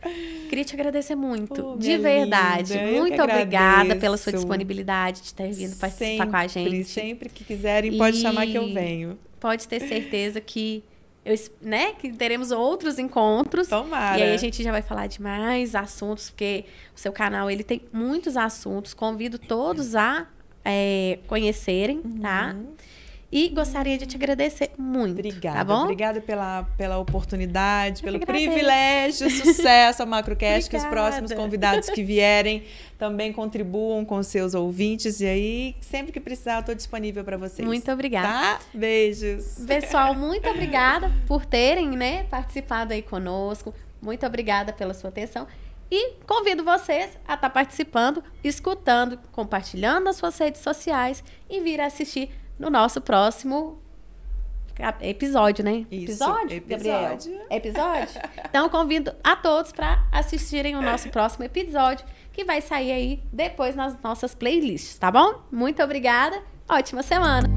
Queria te agradecer muito. Oh, de verdade. Linda. Muito obrigada pela sua disponibilidade de ter vindo participar sempre, com a gente. Sempre que quiserem, pode e chamar que eu venho. Pode ter certeza que eu, né, que teremos outros encontros. Tomara. E aí a gente já vai falar de mais assuntos, porque o seu canal ele tem muitos assuntos. Convido todos a é, conhecerem, tá? uhum. tá? E gostaria de te agradecer muito. Obrigada. Tá bom? Obrigada pela, pela oportunidade, pelo privilégio, sucesso a MacroCast, que os próximos convidados que vierem também contribuam com seus ouvintes. E aí, sempre que precisar, eu estou disponível para vocês. Muito obrigada. Tá? Beijos. Pessoal, muito obrigada por terem né, participado aí conosco. Muito obrigada pela sua atenção. E convido vocês a estar tá participando, escutando, compartilhando nas suas redes sociais e vir assistir no nosso próximo episódio, né? Isso, episódio, episódio. Gabriel? Episódio? Então, convido a todos para assistirem o nosso próximo episódio, que vai sair aí depois nas nossas playlists, tá bom? Muito obrigada, ótima semana!